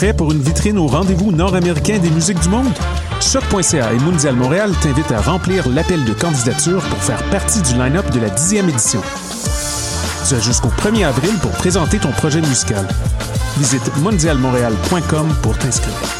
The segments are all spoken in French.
Prêt pour une vitrine au rendez-vous nord-américain des musiques du monde? Choc.ca et Mondial Montréal t'invitent à remplir l'appel de candidature pour faire partie du line-up de la dixième édition. Tu as jusqu'au 1er avril pour présenter ton projet musical. Visite mondialmontréal.com pour t'inscrire.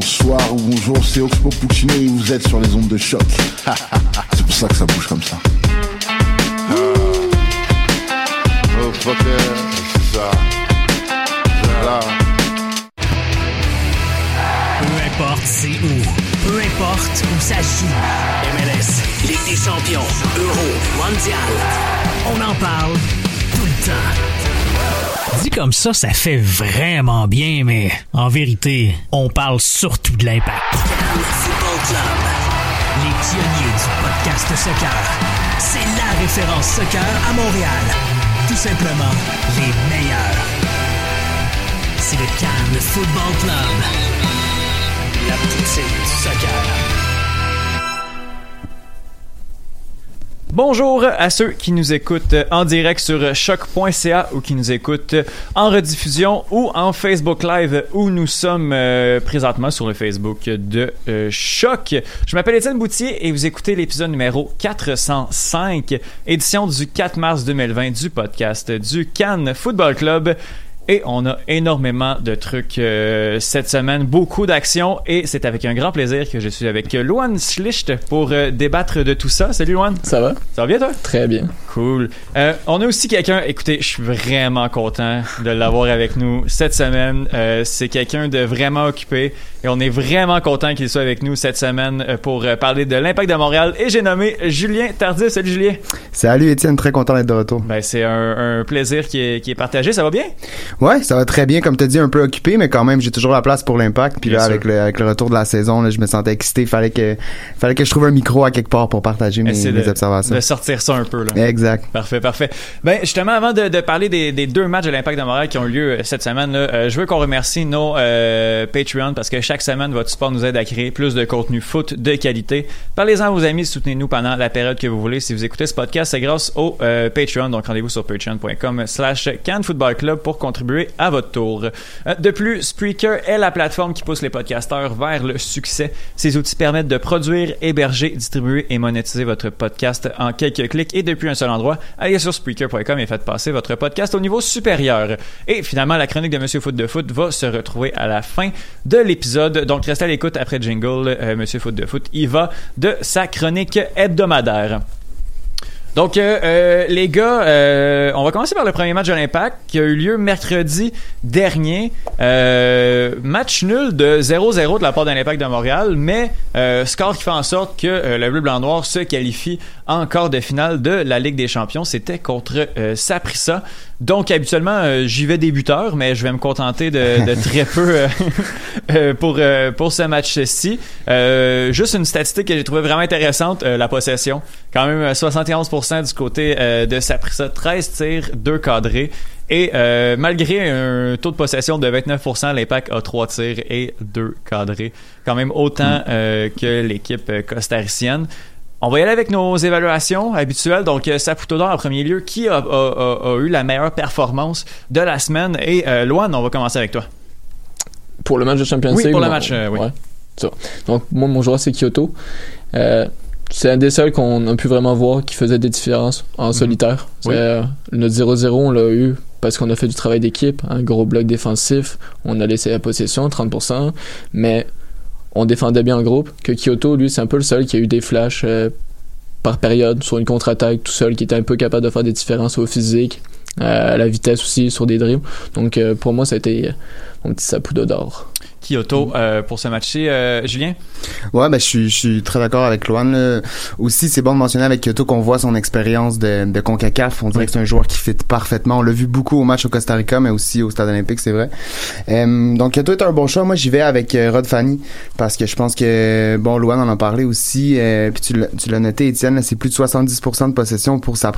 Bonsoir ou bonjour, c'est Oxpo Puccino et vous êtes sur les ondes de choc. c'est pour ça que ça bouge comme ça. Oh, fucker, c'est ça. C'est ça. Peu importe c'est où, peu importe où ça joue. MLS, Ligue des champions, Euro, Mondial. On en parle tout le temps. Dit comme ça, ça fait vraiment bien, mais en vérité, on parle surtout de l'impact. Football Club, les pionniers du podcast soccer. C'est la référence soccer à Montréal. Tout simplement, les meilleurs. C'est le Cannes Football Club. La poussée du soccer. Bonjour à ceux qui nous écoutent en direct sur choc.ca ou qui nous écoutent en rediffusion ou en Facebook Live où nous sommes euh, présentement sur le Facebook de euh, Choc. Je m'appelle Étienne Boutier et vous écoutez l'épisode numéro 405, édition du 4 mars 2020 du podcast du Cannes Football Club. Et on a énormément de trucs euh, cette semaine, beaucoup d'actions et c'est avec un grand plaisir que je suis avec Luan Schlicht pour euh, débattre de tout ça. Salut Luan. Ça va? Ça va bien toi? Très bien. Cool. Euh, on a aussi quelqu'un, écoutez, je suis vraiment content de l'avoir avec nous cette semaine. Euh, c'est quelqu'un de vraiment occupé et on est vraiment content qu'il soit avec nous cette semaine euh, pour euh, parler de l'impact de Montréal et j'ai nommé Julien Tardif. Salut Julien. Salut Étienne, très content d'être de retour. Ben, c'est un, un plaisir qui est, qui est partagé. Ça va bien? Ouais, ça va très bien. Comme tu dit, un peu occupé, mais quand même, j'ai toujours la place pour l'impact. Puis Bien là, sûr. avec le, avec le retour de la saison, là, je me sentais excité. Fallait que, fallait que je trouve un micro à quelque part pour partager mes, Essayer mes de, observations. de sortir ça un peu. Là. Exact. Parfait, parfait. Ben justement, avant de, de parler des, des deux matchs de l'Impact de Montréal qui ont eu lieu euh, cette semaine, là, euh, je veux qu'on remercie nos euh, Patreon parce que chaque semaine, votre support nous aide à créer plus de contenu foot de qualité. Parlez-en à vos amis, soutenez-nous pendant la période que vous voulez. Si vous écoutez ce podcast, c'est grâce au euh, Patreon. Donc rendez-vous sur patreon.com slash Cannes Football Club pour contribuer à votre tour. Euh, de plus, Spreaker est la plateforme qui pousse les podcasteurs vers le succès. Ces outils permettent de produire, héberger, distribuer et monétiser votre podcast en quelques clics et depuis un seul endroit. Allez sur Spreaker.com et faites passer votre podcast au niveau supérieur. Et finalement, la chronique de Monsieur Foot de Foot va se retrouver à la fin de l'épisode. Donc restez à l'écoute après Jingle. Euh, Monsieur Foot de Foot, il va de sa chronique hebdomadaire. Donc, euh, euh, les gars, euh, on va commencer par le premier match de l'Impact qui a eu lieu mercredi dernier. Match nul de 0-0 de la part de l'Impact de Montréal, mais score qui fait en sorte que le bleu blanc noir se qualifie en quart de finale de la Ligue des Champions. C'était contre Saprissa. Donc, habituellement, euh, j'y vais débuteur, mais je vais me contenter de, de très peu euh, euh, pour, euh, pour ce match-ci. Euh, juste une statistique que j'ai trouvé vraiment intéressante, euh, la possession. Quand même euh, 71% du côté euh, de Saprissa, 13 tirs, 2 cadrés. Et euh, malgré un taux de possession de 29%, l'Impact a 3 tirs et 2 cadrés. Quand même autant euh, que l'équipe costaricienne. On va y aller avec nos évaluations habituelles. Donc, euh, Saputo d'or en premier lieu. Qui a, a- a- a eu la meilleure performance de la semaine? Et euh, Loan, on va commencer avec toi. Pour le match de Champions Oui, League. pour le match, euh, oui. ouais, ça. Donc, moi, mon joueur, c'est Kyoto. Euh, c'est un des seuls qu'on a pu vraiment voir qui faisait des différences en solitaire. Mhm. Oui. Euh, notre 0-0, on l'a eu parce qu'on a fait du travail d'équipe, un gros bloc défensif. On a laissé la possession, 30%, mais on défendait bien en groupe. Que Kyoto, lui, c'est un peu le seul qui a eu des flashs euh, par période sur une contre-attaque, tout seul, qui était un peu capable de faire des différences au physique, euh, à la vitesse aussi, sur des dribbles. Donc, euh, pour moi, ça a été mon petit saputo d'or. Kyoto euh, pour ce match-ci. Euh, Julien? Ouais, ben je suis, je suis très d'accord avec Loan. là. Aussi, c'est bon de mentionner avec Kyoto qu'on voit son expérience de, de Concacaf. On dirait que c'est un joueur qui fit parfaitement. On l'a vu beaucoup au match au Costa Rica, mais aussi au Stade Olympique, c'est vrai. Euh, donc Kyoto est un bon choix. Moi, j'y vais avec euh, Rod Fanny parce que je pense que bon, Loan en a parlé aussi. Euh, puis tu l'as- tu l'as noté, Étienne, là, c'est plus de 70% de possession pour ça.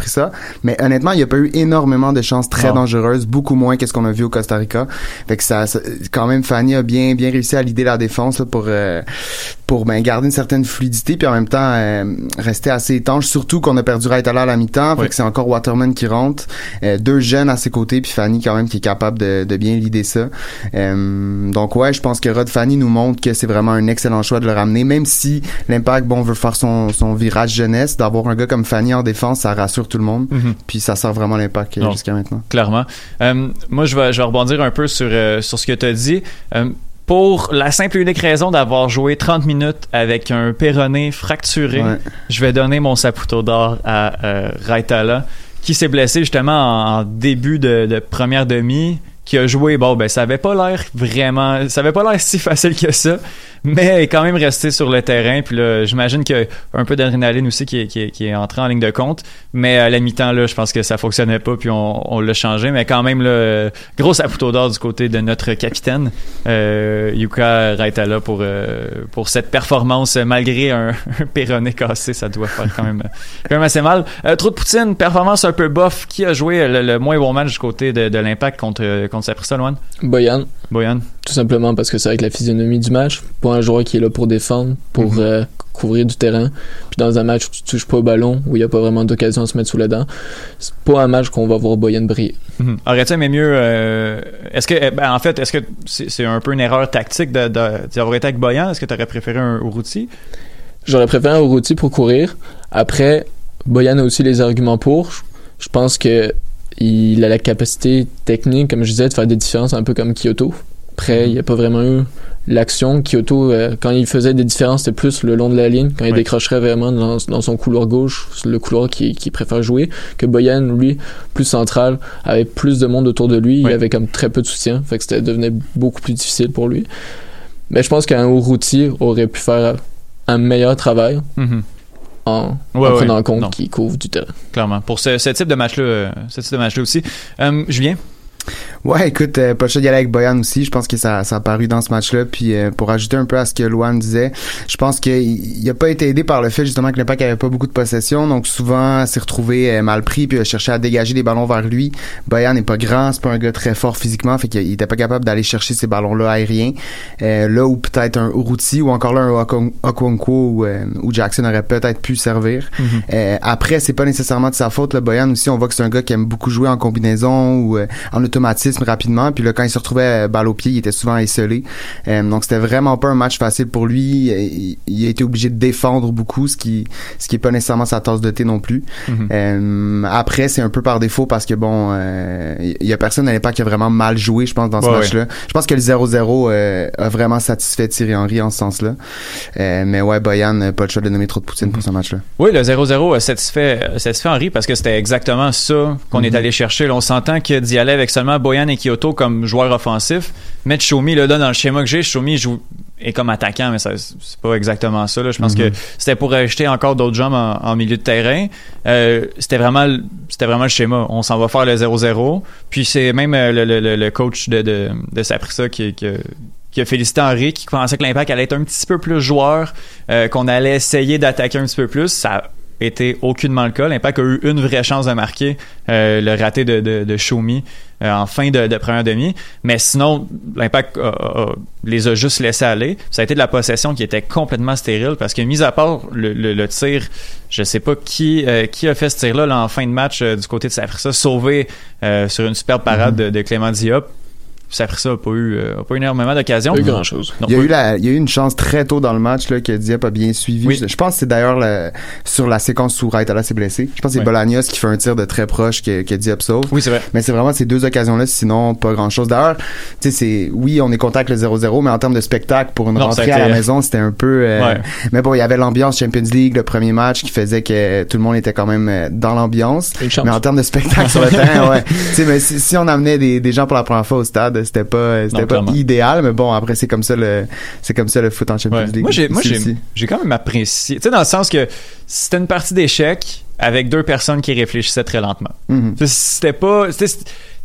Mais honnêtement, il n'y a pas eu énormément de chances très Non. dangereuses, beaucoup moins que ce qu'on a vu au Costa Rica. Fait que ça, ça- quand même, Fanny a bien, bien réussi à lider la défense là, pour euh, pour ben, garder une certaine fluidité puis en même temps euh, rester assez étanche. Surtout qu'on a perdu Raitala à la mi-temps, fait Oui. que c'est encore Waterman qui rentre, Euh, deux jeunes à ses côtés puis Fanny quand même qui est capable de, de bien lider ça. Euh, donc ouais, je pense que Rod Fanny nous montre que c'est vraiment un excellent choix de le ramener, même si l'Impact bon veut faire son, son virage jeunesse, d'avoir un gars comme Fanny en défense, ça rassure tout le monde. Mhm. Puis ça sert vraiment l'Impact euh, jusqu'à maintenant. Clairement. Euh, moi, je vais, je vais rebondir un peu sur, euh, sur ce que tu as dit. Pour la simple et unique raison d'avoir joué 30 minutes avec un péroné fracturé, Ouais. je vais donner mon saputo d'or à euh, Raitala, qui s'est blessé justement en, en début de, de première demi, qui a joué, bon, ben, ça avait pas l'air vraiment, ça avait pas l'air si facile que ça, mais quand même resté sur le terrain. Puis là, j'imagine qu'il y a un peu d'adrénaline aussi qui est, qui, entré en ligne de compte. Mais à la mi-temps, là, je pense que ça fonctionnait pas, puis on, l'a changé. Mais quand même, là, euh, gros saputo d'or du côté de notre capitaine, euh, Yuka Raitala, pour, euh, pour cette performance, malgré un, un péroné cassé, ça doit faire quand même, quand même assez mal. Euh, trop de Poutine, performance un peu bof. Qui a joué le, le moins bon match du côté de, de l'impact contre, contre Saprissa, Loan? Boyan, Boyan. tout simplement parce que c'est avec la physionomie du match. Pas un joueur qui est là pour défendre, pour euh, couvrir du terrain. Puis dans un match où tu touches pas au ballon, où il y a pas vraiment d'occasion de se mettre sous la dent, c'est pas un match qu'on va voir Boyan briller. Mhm. Aurais-tu aimé mieux euh, Est-ce que, eh ben, en fait, est-ce que c'est un peu une erreur tactique d'avoir été avec Boyan? Est-ce que tu aurais préféré un Uruti J'aurais préféré un Urruti pour courir. Après, Boyan a aussi les arguments pour. Je pense que il a la capacité technique, comme je disais, de faire des différences un peu comme Kyoto. Après, il n'y a pas vraiment eu l'action. Kyoto, euh, quand il faisait des différences, c'était plus le long de la ligne, quand il Oui. décrocherait vraiment dans, dans son couloir gauche, le couloir qu'il qui préfère jouer, que Boyan, lui, plus central, avait plus de monde autour de lui, Oui. il avait comme très peu de soutien, fait que c'était devenait beaucoup plus difficile pour lui. Mais je pense qu'un Urruti aurait pu faire un meilleur travail Mhm. En, Ouais, en prenant en compte Non. qu'il couvre du terrain. Clairement. Pour ce, ce type de match-là, euh, ce type de match-là aussi. Euh, Julien? Ouais, écoute, euh, le d'y aller avec Boyan aussi. Je pense que ça, ça a paru dans ce match-là. Puis euh, pour ajouter un peu à ce que Luan disait, je pense qu'il il a pas été aidé par le fait justement que l'Impact avait pas beaucoup de possession. Donc souvent, s'est retrouvé euh, mal pris puis a cherché à dégager des ballons vers lui. Boyan n'est pas grand, c'est pas un gars très fort physiquement, fait qu'il était pas capable d'aller chercher ces ballons-là aériens. Euh, là où peut-être un Uruti ou encore là un Okon- Okonkwo ou, euh, ou Jackson aurait peut-être pu servir. Euh, après, c'est pas nécessairement de sa faute. Le Boyan aussi, on voit que c'est un gars qui aime beaucoup jouer en combinaison ou euh, en automatisme rapidement. Puis là, quand il se retrouvait euh, balle au pied, il était souvent isolé. Euh, donc c'était vraiment pas un match facile pour lui. Il, il a été obligé de défendre beaucoup, ce qui ce qui est pas nécessairement sa tasse de thé non plus. Mhm. Euh, après, c'est un peu par défaut parce que bon, euh, il y a personne à l'époque qui a vraiment mal joué, je pense, dans ce Ouais, match-là. Je pense que le 0-0 euh, a vraiment satisfait Thierry Henry en ce sens-là. Euh, mais ouais, Boyan, euh, pas le choix de nommer trop de Poutine pour ce match-là. Oui, le 0-0 a satisfait, satisfait Henry parce que c'était exactement ça qu'on est Mhm. allé chercher. Là, on s'entend que d'y aller avec seulement Boyan et Kyoto comme joueurs offensifs. Mettre Shomi là, dans le schéma que j'ai, Shomi joue est comme attaquant, mais c'est pas exactement ça. Là. Je pense Mhm. que c'était pour ajouter encore d'autres jambes en, en milieu de terrain. Euh, c'était vraiment c'était vraiment le schéma. On s'en va faire le 0-0. Puis c'est même euh, le, le- le- coach de, de, de Saprissa qui, qui, qui a félicité Henry, qui pensait que l'impact allait être un petit peu plus joueur, euh, qu'on allait essayer d'attaquer un petit peu plus. Ça a été aucunement le cas. L'impact a eu une vraie chance de marquer, euh, le raté de, de, de. Euh, en fin de, de première demi. Mais sinon, l'Impact a- a- les a juste laissés aller. Ça a été de la possession qui était complètement stérile parce que, mis à part le, le- le tir, je sais pas qui euh, qui a fait ce tir-là là, en fin de match euh, du côté de Saprissa, sauvé euh, sur une superbe parade de, de Clément Diop. Saprissa a pas eu, euh, pas eu énormément d'occasions. Pas eu grand-chose. Non, Il y, a eu la, il y a eu une chance très tôt dans le match là, que Diep a bien suivi. Oui. Je, je pense que c'est d'ailleurs le- sur la séquence où Raitala s'est blessé. Je pense que c'est Ouais. Bolagnos qui fait un tir de très proche que, que Diep sauve. Oui, c'est vrai. Mais c'est vraiment ces deux occasions-là, sinon pas grand-chose. D'ailleurs, tu sais, c'est oui, on est content avec le 0-0, mais en termes de spectacle pour une Non, ça rentrée à la maison, c'était un peu. euh, Ouais. Mais bon, il y avait l'ambiance Champions League, le premier match, qui faisait que tout le monde était quand même euh, dans l'ambiance. Mais en termes de spectacle sur le terrain, ouais. Tu sais, mais si, si on amenait des, des gens pour la première fois au stade, c'était pas, c'était pas clairement. idéal. Mais bon, après c'est comme ça le, c'est comme ça le foot en Champions Ouais. League. Moi, j'ai, moi, j'ai, quand même apprécié. Tu sais, dans le sens que c'était une partie d'échecs avec deux personnes qui réfléchissaient très lentement. Mhm. C'était pas.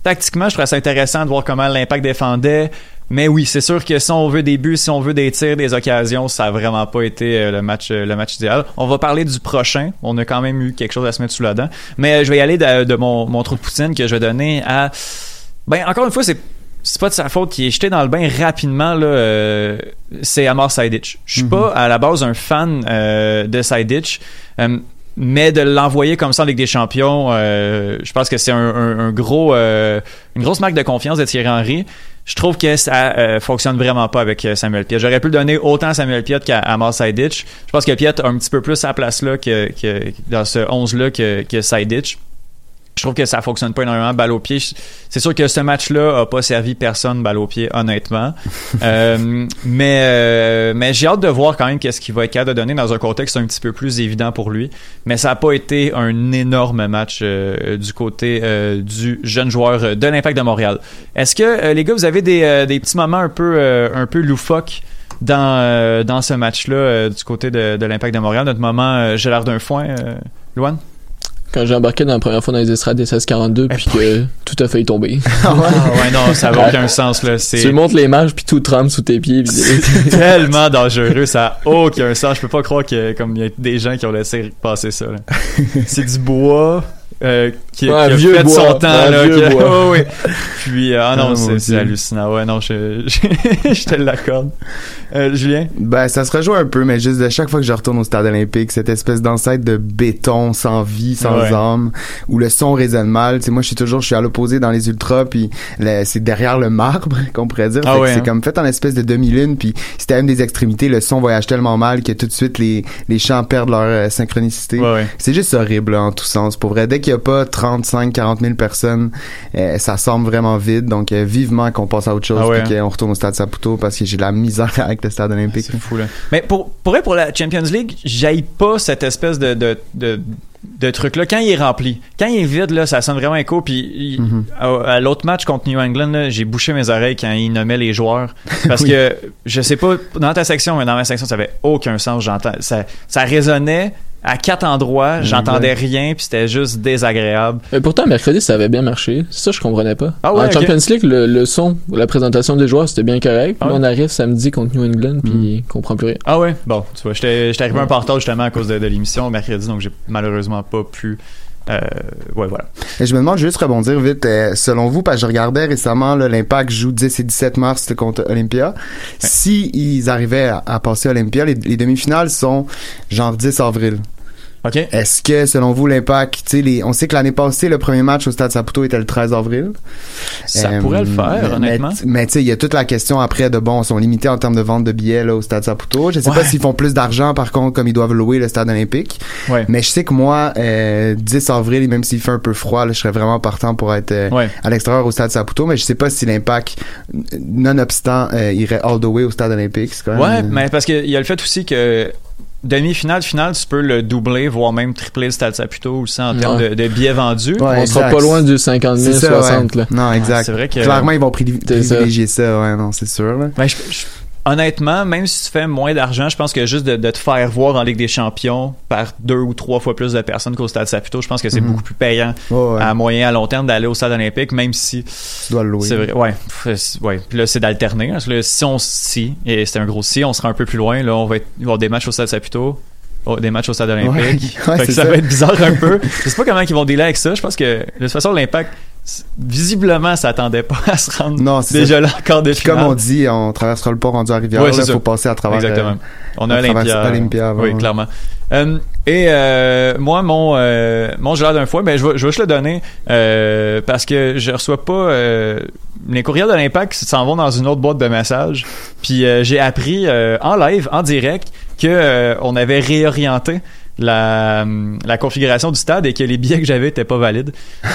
tactiquement, je trouvais ça intéressant de voir comment l'impact défendait. Mais oui, c'est sûr que si on veut des buts, si on veut des tirs, des occasions, ça a vraiment pas été euh, le match, euh, le match idéal. On va parler du prochain. On a quand même eu quelque chose à se mettre sous la dent. Mais euh, je vais y aller de, de mon, mon trou de poutine que je vais donner à. Ben, encore une fois, c'est c'est pas de sa faute qui est jeté dans le bain rapidement là euh, c'est Amar Sidic. Je suis pas à la base un fan euh, de Sidic euh, mais de l'envoyer comme ça en Ligue des Champions, euh, je pense que c'est un, un- un gros, euh, une grosse marque de confiance de Thierry Henry. Je trouve que ça euh, fonctionne vraiment pas avec Samuel Piet. J'aurais pu le donner autant à Samuel Piet qu'à Amar Sidic. Je pense que Piet a un petit peu plus sa place là que, que dans ce 11-là que, que Sidic. Je trouve que ça fonctionne pas énormément balle au pied. C'est sûr que ce match-là a pas servi personne balle au pied, honnêtement. Euh, mais euh, mais j'ai hâte de voir quand même qu'est-ce qu'il va être capable de donner dans un contexte un petit peu plus évident pour lui. Mais ça a pas été un énorme match euh, du côté euh, du jeune joueur de l'Impact de Montréal. Est-ce que euh, les gars, vous avez des, euh, des petits moments un peu euh, un peu loufoques dans euh, dans ce match-là euh, du côté de, de l'Impact de Montréal, notre moment j'ai l'air d'un foin, euh, Luan? Quand j'ai embarqué dans la première fois dans les estrades des 1642, puis que tout a failli tomber. Ah ouais, non, ça n'a aucun sens, là. C'est Tu montes les marches, puis tout tremble sous tes pieds. puis- tellement dangereux, ça n'a aucun sens. Je peux pas croire que comme il y a des gens qui ont laissé passer ça. là. C'est du bois euh, qui, Ouais, qui a vieux fait bois. son temps. Ouais, là, vieux qui- bois. Ouais, ouais. Puis ah non, Ah, c'est, hallucinant. Ouais, non, je, je, je te l'accorde. Euh, Julien? Ben, ça se rejoint un peu, mais juste de chaque fois que je retourne au stade olympique, cette espèce d'ancêtre de béton sans vie, sans Ouais. âme, où le son résonne mal. Tu sais, moi, je suis toujours, je suis à l'opposé dans les ultras, puis le- c'est derrière le marbre, qu'on pourrait dire. Ah c'est hein. comme fait en espèce de demi-lune, puis si t'as même des extrémités, le son voyage tellement mal que tout de suite, les, les chants perdent leur euh, synchronicité. Ouais, ouais. C'est juste horrible, là, en tous sens. Pour vrai, dès qu'il y a pas 35, 40 000 personnes, euh, ça semble vraiment vide. Donc, euh, vivement qu'on passe à autre chose, Ah ouais, puis qu'on retourne au stade Saputo, parce que j'ai de la misère avec le stade olympique. C'est fou là. Mais pour pour vrai, pour la Champions League, j'aille pas cette espèce de de, de de truc là quand il est rempli quand il est vide là ça sonne vraiment écho puis il- Mm-hmm. à, à l'autre match contre New England j'ai bouché mes oreilles quand il nommait les joueurs parce Oui. que je sais pas dans ta section mais dans ma section ça avait aucun sens j'entends ça ça résonnait à quatre endroits j'entendais rien puis c'était juste désagréable Mais pourtant, mercredi, ça avait bien marché. C'est ça, je comprenais pas. Ah ouais, en. Champions League, le, le son, la présentation des joueurs, c'était bien correct. Puis Ah là, ouais. on arrive samedi contre New England, puis Mm. on comprend plus rien. ah ouais bon tu vois j'étais arrivé un peu en retard justement à cause de, de l'émission mercredi donc j'ai malheureusement pas pu euh, ouais voilà Et je me demande juste rebondir vite, euh, selon vous, parce que je regardais récemment l'Impact joue 10 et 17 mars contre Olympia. Si ils arrivaient à, à passer Olympia, les, les demi-finales sont genre 10 avril. Est-ce que, selon vous, l'Impact, sais, les- on sait que l'année passée, le premier match au Stade Saputo était le 13 avril. ça Euh, pourrait le faire mais- honnêtement Mais, tu sais, il y a toute la question après de bon, ils sont limités en termes de vente de billets là, au Stade Saputo. Je sais Ouais. pas s'ils font plus d'argent par contre comme ils doivent louer le Stade Olympique. ouais Mais je sais que moi, euh, 10 avril, même s'il fait un peu froid, là, je serais vraiment partant pour être euh, ouais à l'extérieur au Stade Saputo. Mais je sais pas si l'impact, nonobstant, euh, irait all the way au Stade Olympique. Quand même, Ouais, euh, mais parce qu'il y a le fait aussi que demi-finale, finale, tu peux le doubler, voire même tripler le Stade Saputo aussi en termes de, de billets vendus. Ouais, on sera pas loin du 50 000, c'est ça, 60 ouais. là. Non, exact. c'est vrai que- Clairement, ils vont privilégier ça. Ouais, non, c'est sûr. Là. Ben, je- je- honnêtement, même si tu fais moins d'argent, je pense que juste de, de te faire voir en Ligue des Champions par deux ou trois fois plus de personnes qu'au Stade Saputo, je pense que c'est Mhm. beaucoup plus payant ouais. à moyen à long terme d'aller au Stade Olympique, même si tu dois le louer. c'est vrai. Ouais, ouais. Puis là, c'est d'alterner. parce que là, si on si et c'est un gros si, on sera un peu plus loin. Là, on va être, va avoir des matchs au Stade Saputo. oh, des matchs au stade olympique. Ouais, ouais, Fait que ça, ça. va être bizarre un peu. Je sais pas comment ils vont dealer avec ça. Je pense que de toute façon l'impact visiblement, s'attendait pas à se rendre Non, c'est déjà ça. là encore de Puis comme on dit, on traversera le port rendu à Rivière. Il ça. faut passer à travers. Exactement. euh, On a Olympia. Olympia avant, oui, ouais. clairement. Euh, et euh, moi, mon euh, mon gelard d'un foie, ben je vais je vais juste le donner parce que je reçois pas les courriels de l'impact s'en vont dans une autre boîte de messages. Puis j'ai appris en live, en direct, que on avait réorienté la, la configuration du stade et que les billets que j'avais étaient pas valides.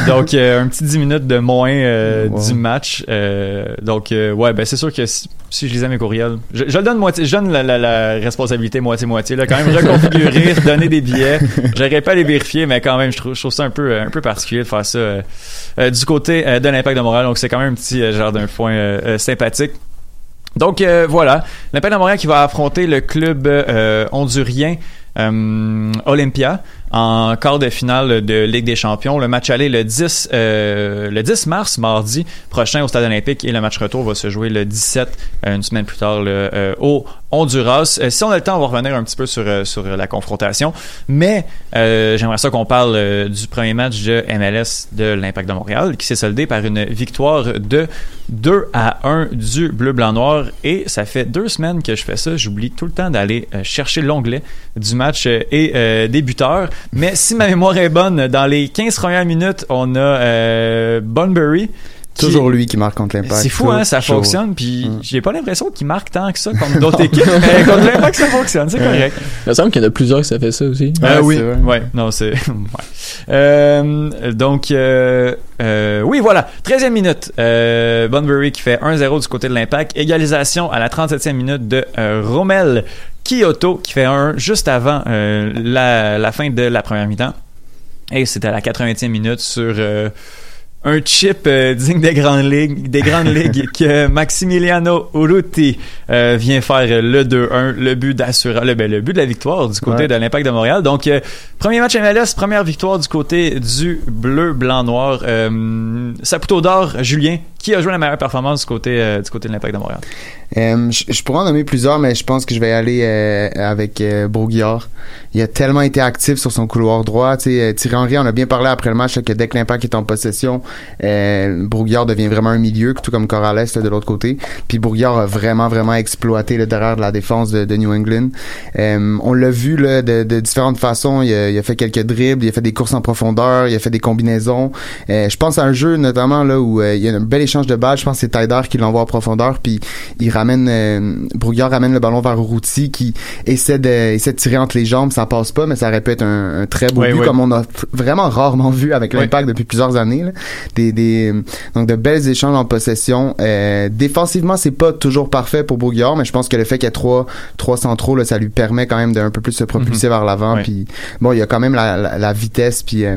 Donc euh, un petit 10 minutes de moins euh, Wow. du match. Euh, donc euh, ouais, ben c'est sûr que si, si je lisais mes courriels, je, je le donne moitié, je donne la, la, la responsabilité moitié moitié là, quand même reconfigurer, redonner des billets. J'aurais pas à les vérifier, mais quand même je trouve, je trouve ça un peu un peu particulier de faire ça euh, euh, du côté euh, de l'impact de Montréal. Donc c'est quand même un petit euh, genre d'un euh, euh, sympathique. Donc euh, voilà, l'Impact de Montréal qui va affronter le club euh, hondurien euh, Olympia en quart de finale de Ligue des Champions. Le match aller le 10 euh, le 10 mars, mardi prochain au Stade Olympique et le match retour va se jouer le 17, euh, une semaine plus tard, euh, au Honduras. Euh, si on a le temps, on va revenir un petit peu sur, euh, sur la confrontation, mais euh, j'aimerais ça qu'on parle du premier match de MLS de l'Impact de Montréal qui s'est soldé par une victoire de 2 à 1 du bleu-blanc-noir et ça fait deux semaines que je fais ça. J'oublie tout le temps d'aller chercher l'onglet du match et des buteurs. Mais si ma mémoire est bonne, dans les 15 premières minutes, on a euh, Bunbury. qui- Toujours lui qui marque contre l'impact. c'est fou, hein, ça fonctionne. Puis Mm. j'ai pas l'impression qu'il marque tant que ça contre d'autres équipes. Mais contre l'impact, ça fonctionne, c'est correct. Il me semble qu'il y en a plusieurs qui ça fait ça aussi. Euh, Ouais, oui, c'est vrai. ouais, non, c'est. ouais. Euh, donc, euh, euh, oui, voilà. 13e minute. Euh, Bunbury qui fait 1-0 du côté de l'impact. Égalisation à la 37e minute de euh, Rommel Kyoto qui fait 1 juste avant euh, la, la fin de la première mi-temps. Et c'était à la 80e minute sur. euh, un chip euh, digne des grandes ligues, des grandes ligues que Maximiliano Urruti euh, vient faire le 2-1, le but d'assurer, le, ben, le but de la victoire du côté Ouais. de l'Impact de Montréal. Donc euh, premier match MLS, première victoire du côté du bleu, blanc, noir. Saputo d'or, Julien, qui a joué la meilleure performance du côté euh, du côté de l'Impact de Montréal? Euh, je, pourrais en nommer plusieurs, mais je pense que je vais aller euh, avec Bourguillard. Il a tellement été actif sur son couloir droit. Tu sais, euh, Thierry Henry en a bien parlé après le match que dès que l'impact est en possession, Bourguillard devient vraiment un milieu, tout comme Corrales de l'autre côté. Puis Bourguillard a vraiment, vraiment exploité le derrière de la défense de, New England. On l'a vu de, différentes façons. Il a, il a fait quelques dribbles, il a fait des courses en profondeur, il a fait des combinaisons. Je pense à un jeu notamment là où il y a un bel échange de balles. Je pense que c'est Tyder qui l'envoie en profondeur, puis il ramène euh, Brouillard ramène le ballon vers Routi qui essaie de essaie de tirer entre les jambes, ça passe pas, mais ça aurait pu être un, un très beau Ouais, but comme on a vraiment rarement vu avec l'impact depuis plusieurs années. là. Des, des donc de belles échanges en possession. Euh, défensivement, c'est pas toujours parfait pour Brouillard, mais je pense que le fait qu'il y ait trois trois centraux là, ça lui permet quand même d'un peu plus se propulser vers l'avant. Puis bon, il y a quand même la, la, la vitesse puis euh,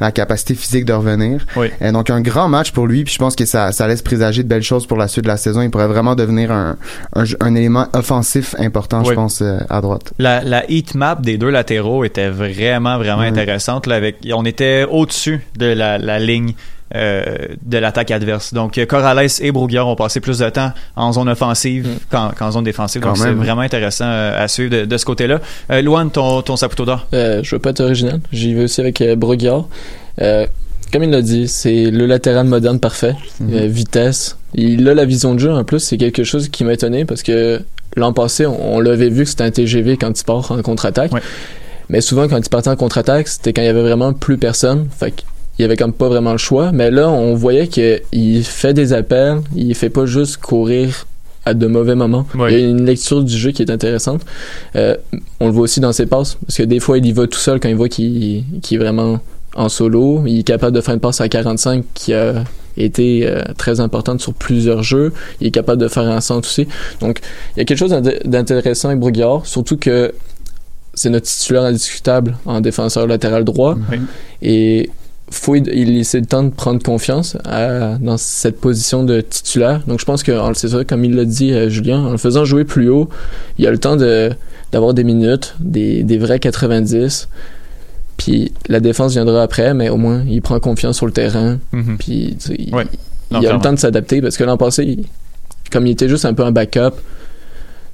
la capacité physique de revenir. Oui. Euh, donc un grand match pour lui, puis je pense que ça, ça laisse présager de belles choses pour la suite de la saison. Il pourrait vraiment devenir un, un, un élément offensif important, je pense, euh, à droite. La, la heat map des deux latéraux était vraiment, vraiment intéressante. Là, avec, on était au-dessus de la, la ligne euh, de l'attaque adverse. Donc, euh, Corrales et Brouillard ont passé plus de temps en zone offensive qu'en, qu'en zone défensive. Quand Donc, c'est vraiment intéressant euh, à suivre de, de ce côté-là. Euh, Luan, ton, ton saputo d'or. Euh, je veux pas être original. J'y vais aussi avec euh, Broguillard. Euh, comme il l'a dit, c'est le latéral moderne parfait. Mhm. Euh, vitesse. Il a la vision de jeu en plus. C'est quelque chose qui m'a étonné parce que l'an passé, on, on l'avait vu que c'était un TGV quand il part en contre-attaque. Ouais. Mais souvent, quand il partait en contre-attaque, c'était quand il y avait vraiment plus personne. Fait qu'il y avait comme pas vraiment le choix. Mais là, on voyait qu'il fait des appels. Il fait pas juste courir à de mauvais moments. Ouais. Il y a une lecture du jeu qui est intéressante. Euh, on le voit aussi dans ses passes, parce que des fois, il y va tout seul quand il voit qu'il qu'il est vraiment en solo. Il est capable de faire une passe à 45 qui a été euh, très importante sur plusieurs jeux. Il est capable de faire un centre aussi. Donc, il y a quelque chose d'int- d'intéressant avec Bruguiard, surtout que c'est notre titulaire indiscutable en défenseur latéral droit. Et faut il laisser le temps de prendre confiance à- dans cette position de titulaire. Donc je pense que c'est ça, comme il l'a dit euh, Julien, en le faisant jouer plus haut, il a le temps de d'avoir des minutes, des, des vrais 90. Puis la défense viendra après, mais au moins il prend confiance sur le terrain. Mhm. Puis il, Ouais. il Non, a le temps de s'adapter parce que l'an passé, il- comme il était juste un peu un backup,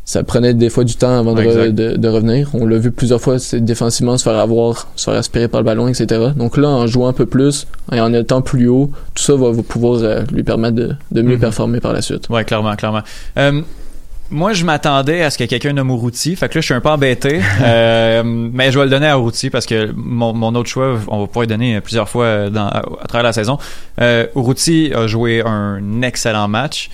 ça prenait des fois du temps avant de, revenir. On l'a vu plusieurs fois c'est défensivement se faire avoir, se faire aspirer par le ballon, etc. Donc là, en jouant un peu plus et en étant plus haut, tout ça va, pouvoir euh, lui permettre de, de mieux Mhm. performer par la suite. Ouais, clairement, clairement. Euh, moi, je m'attendais à ce que quelqu'un nomme Urruti. Fait que là, je suis un peu embêté. Euh, mais je vais le donner à Urruti parce que mon, mon autre choix, on va pouvoir le donner plusieurs fois dans, à, à travers la saison. Euh, a joué un excellent match.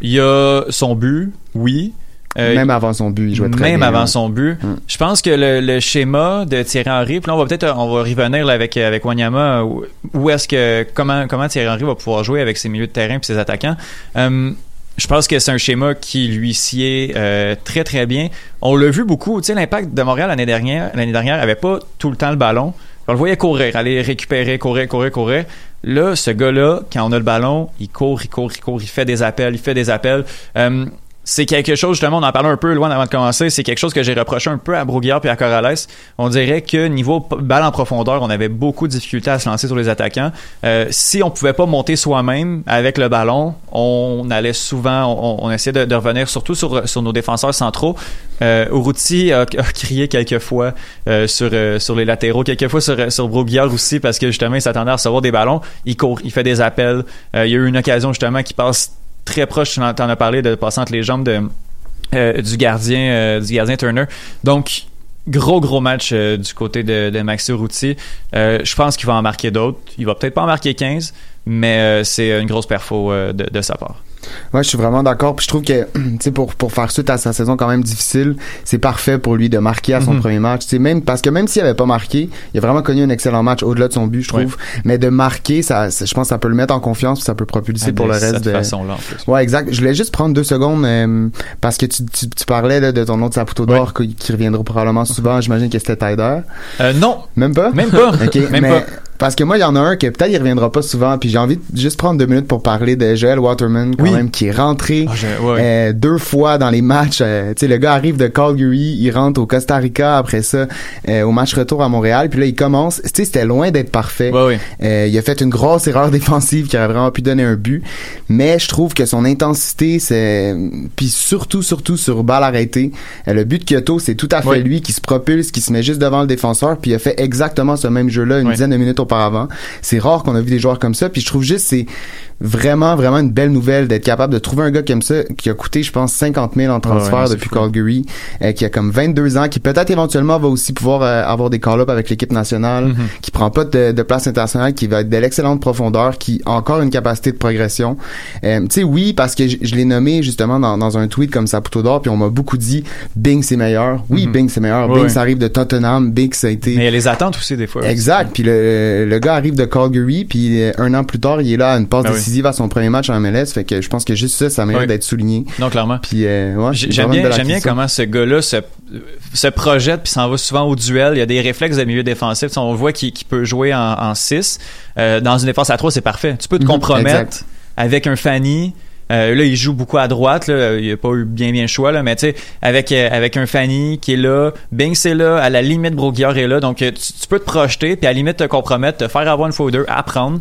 Il a son but, oui. Euh, Même avant son but, il jouait très même bien. avant son but. Mm. Je pense que le, le schéma de Thierry Henry, puis là on va peut-être on va revenir là, avec avec Wanyama où, où est-ce que comment comment Thierry Henry va pouvoir jouer avec ses milieux de terrain puis ses attaquants. Euh, je pense que c'est un schéma qui lui sied euh, très très bien. On l'a vu beaucoup. Tu sais, l'impact de Montréal l'année dernière, l'année dernière avait pas tout le temps le ballon. On le voyait courir, aller récupérer, courir, courir, courir. Là, ce gars-là, quand on a le ballon, il court, il court, il court, il fait des appels, il fait des appels. Euh, c'est quelque chose, justement, on en parlait un peu loin avant de commencer, c'est quelque chose que j'ai reproché un peu à Broguillard puis à Corrales. On dirait que niveau balle en profondeur, on avait beaucoup de difficultés à se lancer sur les attaquants. Euh, si on pouvait pas monter soi-même avec le ballon, on allait souvent, on, essayait de, revenir surtout sur, sur nos défenseurs centraux. Euh, a, crié quelques fois euh, sur, euh, sur les latéraux, quelques fois sur, sur aussi parce que justement il s'attendait à recevoir des ballons. Il court, il fait des appels. Euh, il y a eu une occasion justement qui passe très proche, tu en as parlé, de passer entre les jambes euh, du gardien euh, du gardien Turner. Donc gros gros match euh, du côté de, Maxi Routy. Je pense qu'il va en marquer d'autres. Il va peut-être pas en marquer 15, mais c'est une grosse perfo de sa part. Ouais, je suis vraiment d'accord. Puis je trouve que, tu sais, pour, pour faire suite à sa saison quand même difficile, c'est parfait pour lui de marquer à son Mhm. premier match. Tu sais, même, parce que même s'il avait pas marqué, il a vraiment connu un excellent match au-delà de son but, je trouve. Mais de marquer, ça, je pense que ça peut le mettre en confiance, puis ça peut propulser Ah, pour le reste cette de. façon-là, en plus. Ouais, exact. Je voulais juste prendre deux secondes, euh, parce que tu, tu, tu parlais là, de ton autre Saputo d'or qui, qui reviendra probablement souvent. J'imagine que c'était Tyder. Euh, non. Même pas? Même pas. OK. Même mais, pas. Parce que moi, il y en a un que peut-être il reviendra pas souvent, puis j'ai envie de juste prendre deux minutes pour parler de Joel Waterman, quand Oui. même, qui est rentré Ah, je- ouais. euh, deux fois dans les matchs. euh, tu sais, le gars arrive de Calgary, il rentre au Costa Rica après ça, euh, au match retour à Montréal, puis là, il commence. Tu sais, c'était loin d'être parfait. Ouais. Euh, il a fait une grosse erreur défensive qui aurait vraiment pu donner un but, mais je trouve que son intensité, c'est puis surtout surtout sur balle arrêtée, euh, le but de Kyoto, c'est tout à fait lui qui se propulse, qui se met juste devant le défenseur, puis il a fait exactement ce même jeu-là une dizaine de minutes C'est rare qu'on a vu des joueurs comme ça, puis je trouve juste c'est vraiment vraiment une belle nouvelle d'être capable de trouver un gars comme ça qui a coûté je pense 50 000 en transfert ouais, depuis. Calgary, euh, qui a comme 22 ans, qui peut-être éventuellement va aussi pouvoir euh, avoir des call-ups avec l'équipe nationale, Mhm. qui prend pas de, de place internationale, qui va être de l'excellente profondeur, qui a encore une capacité de progression. Euh, tu sais, oui, parce que je, je l'ai nommé justement dans, dans un tweet comme Saputo d'or, puis on m'a beaucoup dit Bing c'est meilleur. Oui, Mhm. Bing c'est meilleur. Ouais, Bing ça arrive de Tottenham, Bing ça a été Mais il y a les attentes aussi des fois. Exact. Puis le, le gars arrive de Calgary, puis euh, un an plus tard, il est là à une passe oui. Décisive à son premier match en MLS. Fait que je pense que juste ça, ça mérite Oui. d'être souligné. Non, clairement. Puis euh, ouais, J'aime bien, comment ce gars-là se, se projette puis s'en va souvent au duel. Il y a des réflexes de milieu défensif. On voit qu'il peut jouer en 6. dans une défense à 3, c'est parfait. Tu peux te Mhm, compromettre avec un Fanny. Euh, là, il joue beaucoup à droite. Là. Il n'a pas eu bien bien le choix. Là. Mais tu sais, avec, euh, avec un Fanny qui est là, Bing c'est là, à la limite, Broguillard est là. Donc, euh, tu, tu peux te projeter puis à la limite te compromettre, te faire avoir une fois ou deux, apprendre.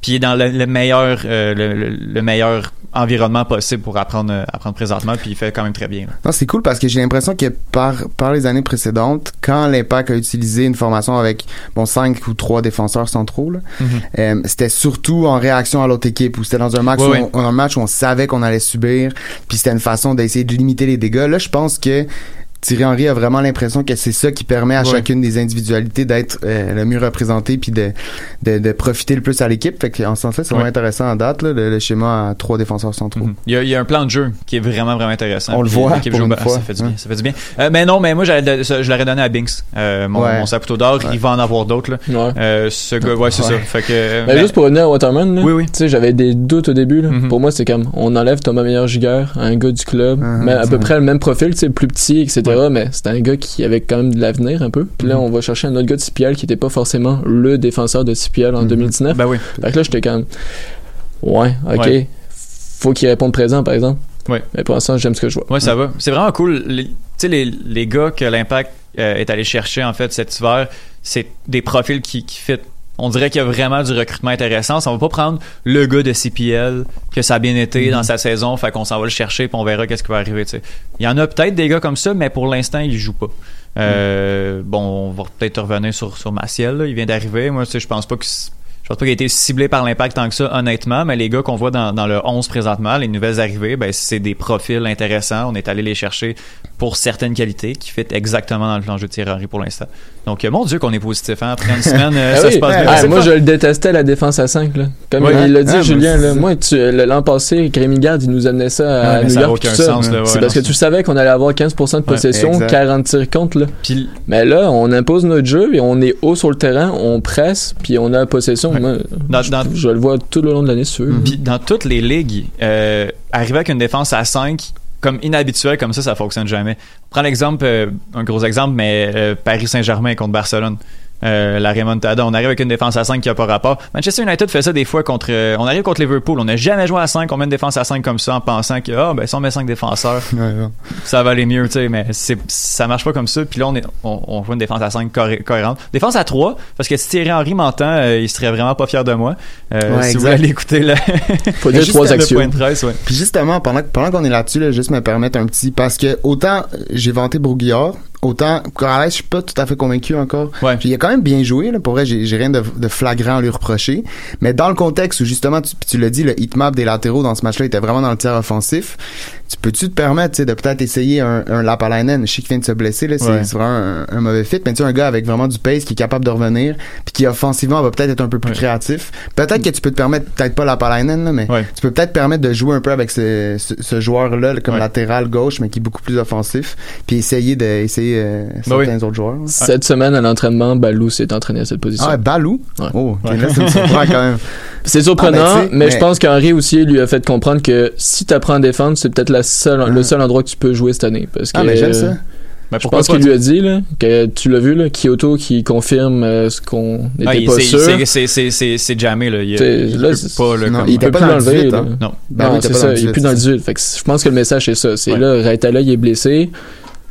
Puis il est dans le, le meilleur euh, le, le- le meilleur environnement possible pour apprendre euh, apprendre présentement puis il fait quand même très bien. là. Non, c'est cool parce que j'ai l'impression que par, par les années précédentes, quand l'Impact a utilisé une formation avec bon cinq ou trois défenseurs centraux, là, Mhm. euh, c'était surtout en réaction à l'autre équipe ou c'était dans un match, Ouais, où ouais. on, un match où on savait qu'on allait subir, puis c'était une façon d'essayer de limiter les dégâts. Là, je pense que Thierry Henry a vraiment l'impression que c'est ça qui permet à Ouais. chacune des individualités d'être euh, le mieux représentée puis de, de, de profiter le plus à l'équipe. Fait que en ce sens-là, c'est vraiment Ouais. intéressant en date, là, le, le schéma à trois défenseurs centraux. Mhm. Il y, a, il y a un plan de jeu qui est vraiment vraiment intéressant. On le voit, l'équipe pour joue- une ah, fois. Ça fait du Ouais. bien. Ça fait du bien. Euh, mais non, mais moi je l'aurais donné à Binks. Euh, mon, Ouais. mon saputo d'or, Ouais. il va en avoir d'autres. là. Ouais. Euh, ce gars, ouais, c'est Ouais. ça. Fait que. Ben, mais- juste pour revenir à Waterman, là, Oui, oui. tu sais, j'avais des doutes au début. Là. Mhm. Pour moi, c'est comme, on enlève Thomas Meilleur Giguère, un gars du club, Ah, mais à peu près le même profil, plus petit, etc. Mais c'était un gars qui avait quand même de l'avenir un peu. Puis là, Mhm. on va chercher un autre gars de CPL qui était pas forcément le défenseur de CPL en Mhm. 2019. Ben oui. Fait que là, j'étais comme, ouais, ok, Ouais. faut qu'il réponde présent, par exemple. Ouais. Mais pour l'instant, j'aime ce que je vois. Ouais, ça va. C'est vraiment cool. Tu sais, les, les gars que l'Impact euh, est allé chercher, en fait, cet hiver, c'est des profils qui, qui fit. On dirait qu'il y a vraiment du recrutement intéressant. On va pas prendre le gars de CPL que ça a bien été Mhm. dans sa saison, fait qu'on s'en va le chercher puis on verra qu'est-ce qui va arriver. Il y en a peut-être des gars comme ça, mais pour l'instant ils jouent pas. Euh, Bon, on va peut-être revenir sur sur Maciel. là. Il vient d'arriver. Moi, je pense pas que je pense pas qu'il a été ciblé par l'impact tant que ça, honnêtement, mais les gars qu'on voit dans, dans le 11 présentement, les nouvelles arrivées, ben, c'est des profils intéressants. On est allé les chercher pour certaines qualités qui fit exactement dans le plan de jeu de Thierry Henry pour l'instant. Donc, euh, mon Dieu, qu'on est positif, hein. Après une semaine, euh, Ah ça oui. se passe bien. Ah, moi, pas- je le détestais, la défense à 5. Là. Comme Oui. il l'a dit, Ah, Julien, moi, là, moi, l'an passé, Garde, il nous amenait ça à New ça a York. aucun tout ça. sens, C'est non, parce que tu savais qu'on allait avoir 15% de possession, exact. 40 tirs contre. Là. Mais là, on impose notre jeu et on est haut sur le terrain, on presse, puis on a la possession. Moi, Dans- je, dans- je le vois tout le long de l'année, veux. Puis dans toutes les ligues, euh, arriver avec une défense à 5, comme inhabituel, comme ça, ça fonctionne jamais. Prends l'exemple, euh, un gros exemple, mais euh, Paris Saint-Germain contre Barcelone. Euh, la remontada, on arrive avec une défense à 5 qui a pas rapport. Manchester United fait ça des fois contre. euh, on arrive contre Liverpool, on n'a jamais joué à 5, on met une défense à 5 comme ça en pensant que ah ben si on met 5 défenseurs, ça va aller mieux, tu sais, mais c'est ça marche pas comme ça. Puis là on est on, on joue une défense à 5 corré- cohérente. Défense à 3 parce que si Thierry Henry m'entend, euh, il serait vraiment pas fier de moi. Euh, Ouais, si vous aller écouter le Faut dire juste trois le actions. Puis justement, pendant, pendant qu'on est là-dessus, là, juste me permettre un petit... Parce que autant j'ai vanté Broguillard, autant Corrales, je suis pas tout à fait convaincu encore. Ouais. Il a quand même bien joué, là. Pour vrai, j'ai rien de, de flagrant à lui reprocher. Mais dans le contexte où justement, tu, tu l'as dit, le hitmap des latéraux dans ce match-là était vraiment dans le tiers offensif, tu peux-tu te permettre, de peut-être essayer un, un Lapalainen? Je sais qu'il vient de se blesser, là. C'est Ouais. vraiment un, un mauvais fit. Mais tu sais, un gars avec vraiment du pace qui est capable de revenir, puis qui offensivement va peut-être être un peu plus créatif. Peut-être que tu peux te permettre, peut-être pas Lapalainen, là, mais tu peux peut-être permettre de jouer un peu avec ce, ce, ce joueur-là, là, comme latéral gauche, mais qui est beaucoup plus offensif, puis essayer de essayer euh, certains autres joueurs. là. Cette semaine, à l'entraînement, Balou s'est entraîné à cette position. Ah, Balou? Ouais. Oh, ok, là, ça me surprend quand même. C'est surprenant, Ah, ben, mais, mais- je pense qu'Henri aussi lui a fait comprendre que si tu apprends à défendre, c'est peut-être la seule, le seul endroit que tu peux jouer cette année. Parce que, Ah, mais j'aime ça. Ben, je pense pas, qu'il lui a dit là, que tu l'as vu là, Kyoto qui confirme euh, ce qu'on n'était Ah, pas c'est- sûr. c'est- c'est- c'est- C'est c'est jamais, là. Il, il là, peut c'est- pas, là, non, il peut plus l'enlever. là. Non. Ben non, oui, c'est pas ça. dans le Il est 18, plus dans le c'est 18. Fait que je pense que le message c'est ça. C'est là, Raitala il est blessé.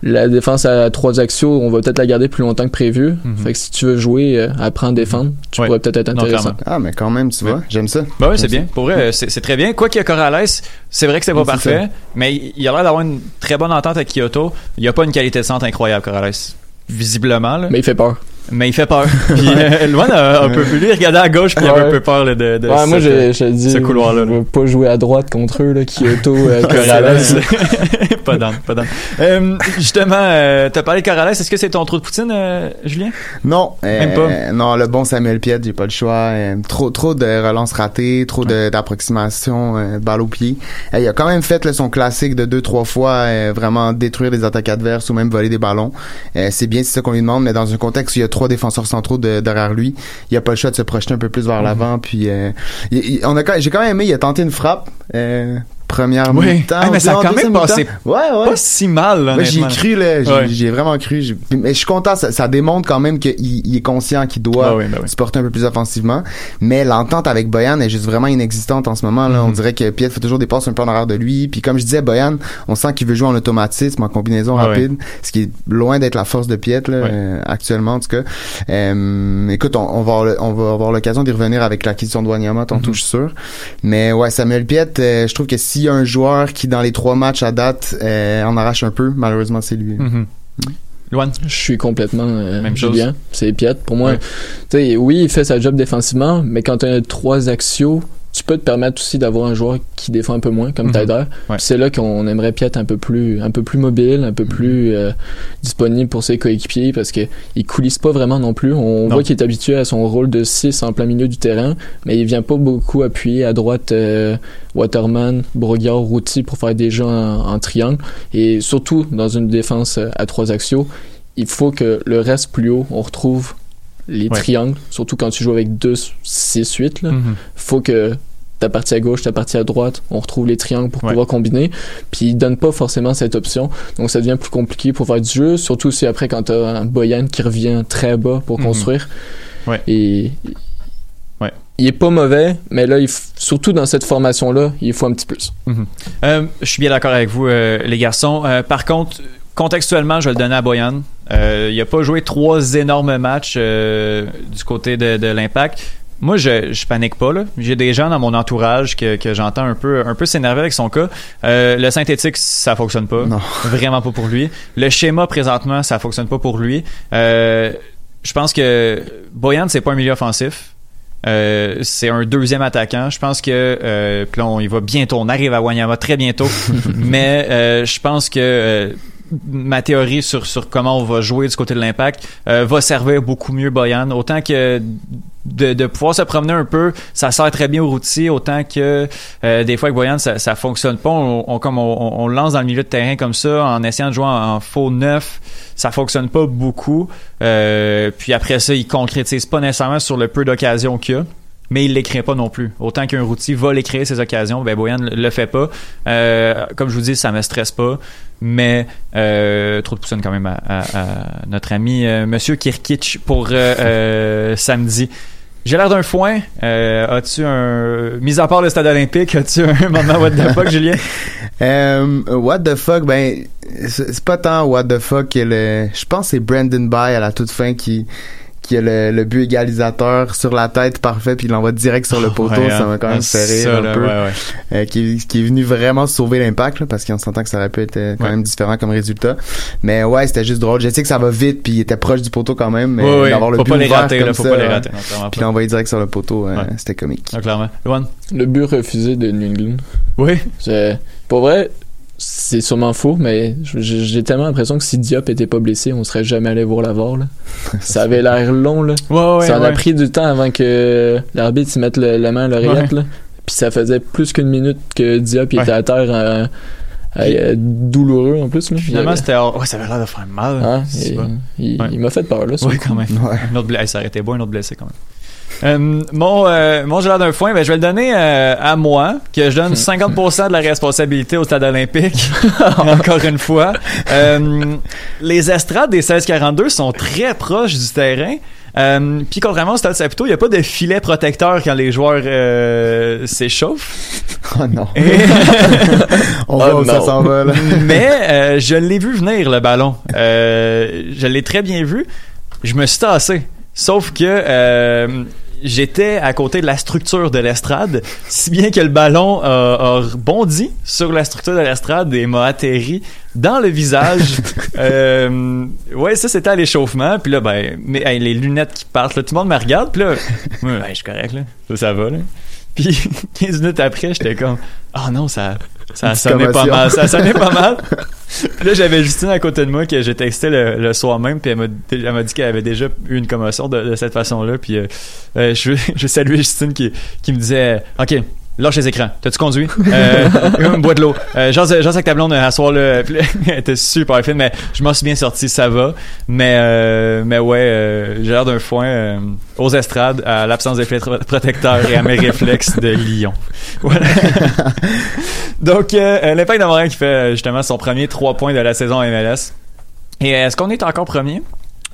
La défense à trois axiaux, on va peut-être la garder plus longtemps que prévu. Fait que si tu veux jouer, euh, apprendre à défendre, tu Ouais. pourrais peut-être être intéressant. Ah, mais quand même, tu vois, j'aime ça. Ben oui, c'est J'aime bien. ça. Pour vrai, euh, c'est c'est très bien. Quoi qu'il y a Corrales, c'est vrai que c'est pas Oui, parfait, ça. mais il a l'air d'avoir une très bonne entente avec Kyoto. Il a pas une qualité de centre incroyable, Corrales. Visiblement, là. Mais il fait peur. Mais il fait peur. Puis euh, Luan a un peu plus lui, regardait à gauche, puis il avait un peu peur là, de, de ouais, moi, je, je te dis, ce couloir-là. je veux pas jouer à droite contre eux, là, Kyoto, euh, Corrales. Pas d'âme, pas d'âme. Euh, justement, euh, t'as parlé de Corrales. Est-ce que c'est ton trou de poutine, euh, Julien? Non, euh, Même pas. Non, le bon Samuel Piet, j'ai pas le choix. Euh, trop, trop de relances ratées, trop de- d'approximations, euh, balle au pied. Euh, il a quand même fait là, son classique de deux, trois fois, euh, vraiment détruire des attaques adverses ou même voler des ballons. Euh, c'est bien, c'est ça qu'on lui demande, mais dans un contexte où il y a trois défenseurs centraux de- derrière lui, il a pas le choix de se projeter un peu plus vers l'avant. Puis, euh, il- il- on a, j'ai quand même aimé, il a tenté une frappe. Euh, première Oui. mi-temps. Mais ça a quand même passé. Ouais, ouais. Pas si mal, là, j'y ai cru, là. Ouais. j'y ai vraiment cru. Mais je suis content. Ça, ça démontre quand même qu'il il est conscient qu'il doit Ah oui, ben oui. se porter un peu plus offensivement. Mais l'entente avec Boyan est juste vraiment inexistante en ce moment. Là. On Mhm. dirait que Piet fait toujours des passes un peu en arrière de lui. Puis comme je disais, Boyan, on sent qu'il veut jouer en automatisme, en combinaison Ah rapide. Ce qui est loin d'être la force de Piet, là, euh, actuellement, en tout cas. Euh, écoute, on, on va avoir, le- on va avoir l'occasion d'y revenir avec l'acquisition de Wanyama tantôt, Mhm. je suis sûr. Mais ouais, Samuel Piet, euh, je trouve que s'il y a un joueur qui, dans les trois matchs à date, euh, en arrache un peu, malheureusement, c'est lui. Mhm. Luan? Je suis complètement euh, Même chose. Julien. C'est Piet. Pour moi, Ouais. oui, il fait sa job défensivement, mais quand tu as trois axiaux, tu peux te permettre aussi d'avoir un joueur qui défend un peu moins, comme. Ouais. Puis C'est là qu'on aimerait Piet un peu plus, un peu plus mobile, un peu Mhm. plus euh, disponible pour ses coéquipiers, parce que il coulisse pas vraiment non plus. On Non. voit qu'il est habitué à son rôle de 6 en plein milieu du terrain, mais il vient pas beaucoup appuyer à droite euh, Waterman, Broguiard, Routy pour faire des jeux en, en triangle. Et surtout dans une défense euh, à trois axiaux, il faut que le reste plus haut, on retrouve les Ouais. triangles, surtout quand tu joues avec 2, 6, 8. Là. Mhm. faut que ta partie à gauche, ta partie à droite, on retrouve les triangles pour Ouais. pouvoir combiner. Puis il donne pas forcément cette option. Donc ça devient plus compliqué pour faire du jeu, surtout si après quand t'as un Boyan qui revient très bas pour Mhm. construire. Ouais. Et Ouais. il est pas mauvais, mais là, il f- surtout dans cette formation-là, il faut un petit plus. Mhm. Euh, je suis bien d'accord avec vous, euh, les garçons. Euh, par contre, contextuellement, je vais le donner à Boyan. Il a pas joué trois énormes matchs du côté de, de l'Impact. Moi, je, je panique pas. là. J'ai des gens dans mon entourage que, que j'entends un peu, un peu s'énerver avec son cas. Euh, le synthétique, ça fonctionne pas. Non. Vraiment pas pour lui. Le schéma, présentement, ça fonctionne pas pour lui. Euh, je pense que Boyan, c'est pas un milieu offensif. Euh, c'est un deuxième attaquant. Je pense que euh, puis là, on y va bientôt. On arrive à Wanyama très bientôt. Mais euh, je pense que euh, ma théorie sur, sur comment on va jouer du côté de l'impact euh, va servir beaucoup mieux Boyan. Autant que de, de pouvoir se promener un peu, ça sert très bien au routier, autant que euh, des fois avec Boyan, ça, ça fonctionne pas. On, on- comme on, on lance dans le milieu de terrain comme ça, en essayant de jouer en, en faux neuf, ça fonctionne pas beaucoup. Euh, puis après ça, il concrétise pas nécessairement sur le peu d'occasions qu'il y a. Mais il les crée pas non plus. Autant qu'un routier va les créer ces occasions, ben Boyan le le fait pas. Euh, comme je vous dis, ça me stresse pas. Mais euh, trop de poussine quand même à, à- à notre ami euh, Monsieur Kirkic pour samedi. J'ai l'air d'un foin. As-tu un. Mis à part le stade olympique, as-tu un moment what the fuck, Julien? Euh, what the fuck, ben, c'est c'est pas tant what the fuck que le, je pense que c'est Brandon By à la toute fin qui, qui a le, le but égalisateur sur la tête parfait puis il l'envoie direct sur le poteau, Ouais, ça hein. m'a quand même Ah, fait rire ça, un là, peu. ouais, ouais. Euh, qui, qui est venu vraiment sauver l'impact parce qu'on s'entend que ça aurait pu être euh, quand Ouais. même différent comme résultat. Mais ouais, c'était juste drôle. Je sais que ça va vite puis il était proche du poteau quand même, mais Ouais, ouais. d'avoir le Faut but pas les ouvert rater, comme là, faut ça, pas les ouais. rater, non, clairement Puis l'envoyer direct sur le poteau, euh, c'était comique. Ah, clairement. Luan? Le but refusé de New England. Oui. C'est, pour vrai, c'est sûrement faux, mais j'ai tellement l'impression que si Diop était pas blessé, on serait jamais allé voir la VAR, là. Ça avait l'air long, là. Ouais, ouais, ça en a pris du temps avant que l'arbitre s'y mette le- la main à l'oreillette. Puis ça faisait plus qu'une minute que Diop était à terre, euh, euh, douloureux en plus, là. Finalement, c'était. Ouais, ça avait l'air de faire mal. Hein, il, bon. il- Ouais. il m'a fait peur, là. Oui, quand même. Ouais. Un autre blessé. Ça aurait été beau, un autre blessé quand même. Euh, mon euh, mon d'un foin, ben, je vais le donner euh, à moi, que je donne 50% de la responsabilité au stade olympique, encore une fois. Euh, les estrades des 1642 sont très proches du terrain. Puis contrairement au stade Saputo, il n'y a pas de filet protecteur quand les joueurs s'échauffent. Oh non. Et- On voit Oh où ça non. s'en va là. Mais je l'ai vu venir le ballon. Je l'ai très bien vu. Je me suis tassé. Sauf que euh, j'étais à côté de la structure de l'estrade, si bien que le ballon a, a bondi sur la structure de l'estrade et m'a atterri dans le visage. euh, ouais, ça c'était à l'échauffement. Puis là, ben, mais, hey, les lunettes qui partent, là, tout le monde me regarde. Puis là, ouais, je suis correct là, ça, ça va là. Puis 15 minutes après, j'étais comme, oh non, ça, ça sonnait pas mal, ça sonnait pas mal. Puis là, j'avais Justine à côté de moi que j'ai texté le, le soir même, puis elle m'a, dit qu'elle avait déjà eu une commotion de, de cette façon-là. Puis euh, euh, je, je saluais Justine qui, qui me disait Ok, lâche les écrans. T'as-tu conduit? Euh, boîte de l'eau. Euh, Jase jase avec ta blonde à soir là. Puis là, elle était super fine, mais je m'en suis bien sorti, ça va. Mais, euh, mais ouais, euh, j'ai l'air d'un foin euh, aux estrades, à l'absence d'effet tro- protecteur et à mes réflexes de lion. Voilà. Donc, euh, euh, l'Impact Montréal qui fait euh, justement son premier 3 points de la saison MLS. Et euh, est-ce qu'on est encore premier?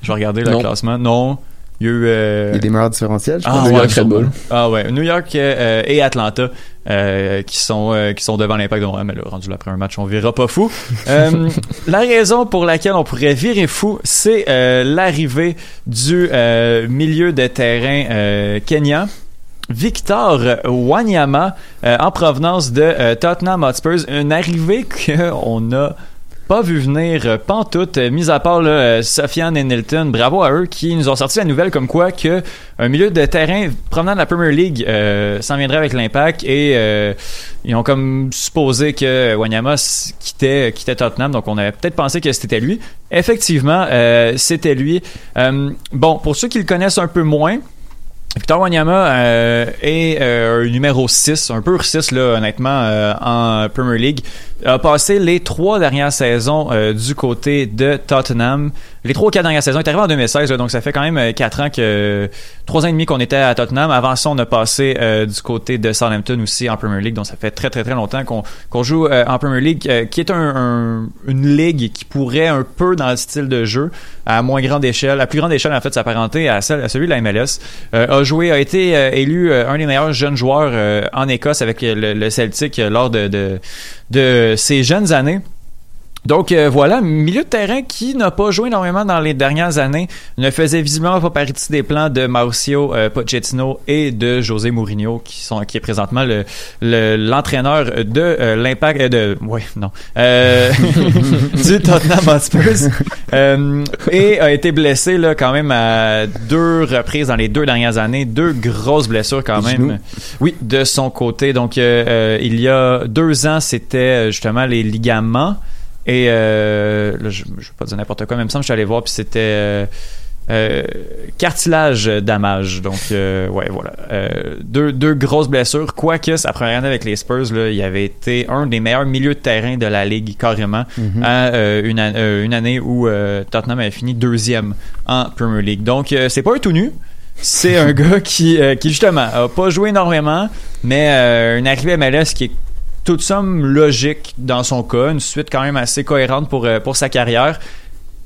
Je vais regarder le Non. classement. Non. Il y a eu... euh, Il y a des meilleurs différentiels, je ah, pense. New ouais, York Red sûrement. Bull. Ah ouais, New York euh, et Atlanta euh, qui sont euh, qui sont devant l'Impact de Montréal, mais là, rendu après un match, on verra pas fou. Euh, la raison pour laquelle on pourrait virer fou, c'est euh, l'arrivée du euh, milieu de terrain euh, kenyan. Victor Wanyama euh, en provenance de euh, Tottenham Hotspurs, une arrivée qu'on n'a pas vu venir euh, pantoute, euh, mis à part là, euh, Sofiane et Nilton, bravo à eux qui nous ont sorti la nouvelle comme quoi que un milieu de terrain provenant de la Premier League s'en viendrait avec l'impact et ils ont comme supposé que Wanyama quittait, quittait Tottenham, donc on avait peut-être pensé que c'était lui. Effectivement, c'était lui. Bon, pour ceux qui le connaissent un peu moins, Victor Wanyama est euh, numéro 6, un pur 6 là, honnêtement, en Premier League. A passé les trois dernières saisons euh, du côté de Tottenham. Les trois ou quatre dernières saisons. Il est arrivé en 2016, là, donc ça fait quand même euh, quatre ans que... Trois ans et demi qu'on était à Tottenham. Avant ça, on a passé euh, du côté de Southampton aussi en Premier League. Donc ça fait très très très longtemps qu'on joue euh, en Premier League, euh, qui est un, un- une ligue qui pourrait un peu dans le style de jeu, à moins grande échelle, à plus grande échelle en fait, s'apparenter à, à celui de la MLS. Euh, a joué, a été élu un des meilleurs jeunes joueurs en Écosse avec le, le Celtic lors de, de, de ses jeunes années. Donc euh, voilà, milieu de terrain qui n'a pas joué énormément dans les dernières années, ne faisait visiblement pas partie des plans de Mauricio euh, Pochettino et de José Mourinho, qui sont qui est présentement le le- l'entraîneur de euh, l'Impact euh, de ouais non euh, du Tottenham Hotspur euh, et a été blessé là quand même à deux reprises dans les deux dernières années, deux grosses blessures quand même. genoux. Oui, de son côté. Donc il y a deux ans, c'était justement les ligaments. Et euh, là, je, je vais pas dire n'importe quoi, même ça, je suis allé voir, puis c'était euh, euh, cartilage damage. Donc, euh, ouais, voilà. Deux, deux grosses blessures. Quoique, sa première année avec les Spurs, là, il avait été un des meilleurs milieux de terrain de la Ligue, carrément, Mhm. à une, an- une année où Tottenham avait fini deuxième en Premier League. Donc, c'est pas un tout nu. C'est un gars qui, euh, qui, justement, a pas joué énormément, mais euh, une arrivée MLS qui est toute somme logique dans son cas, une suite quand même assez cohérente pour, euh, pour sa carrière.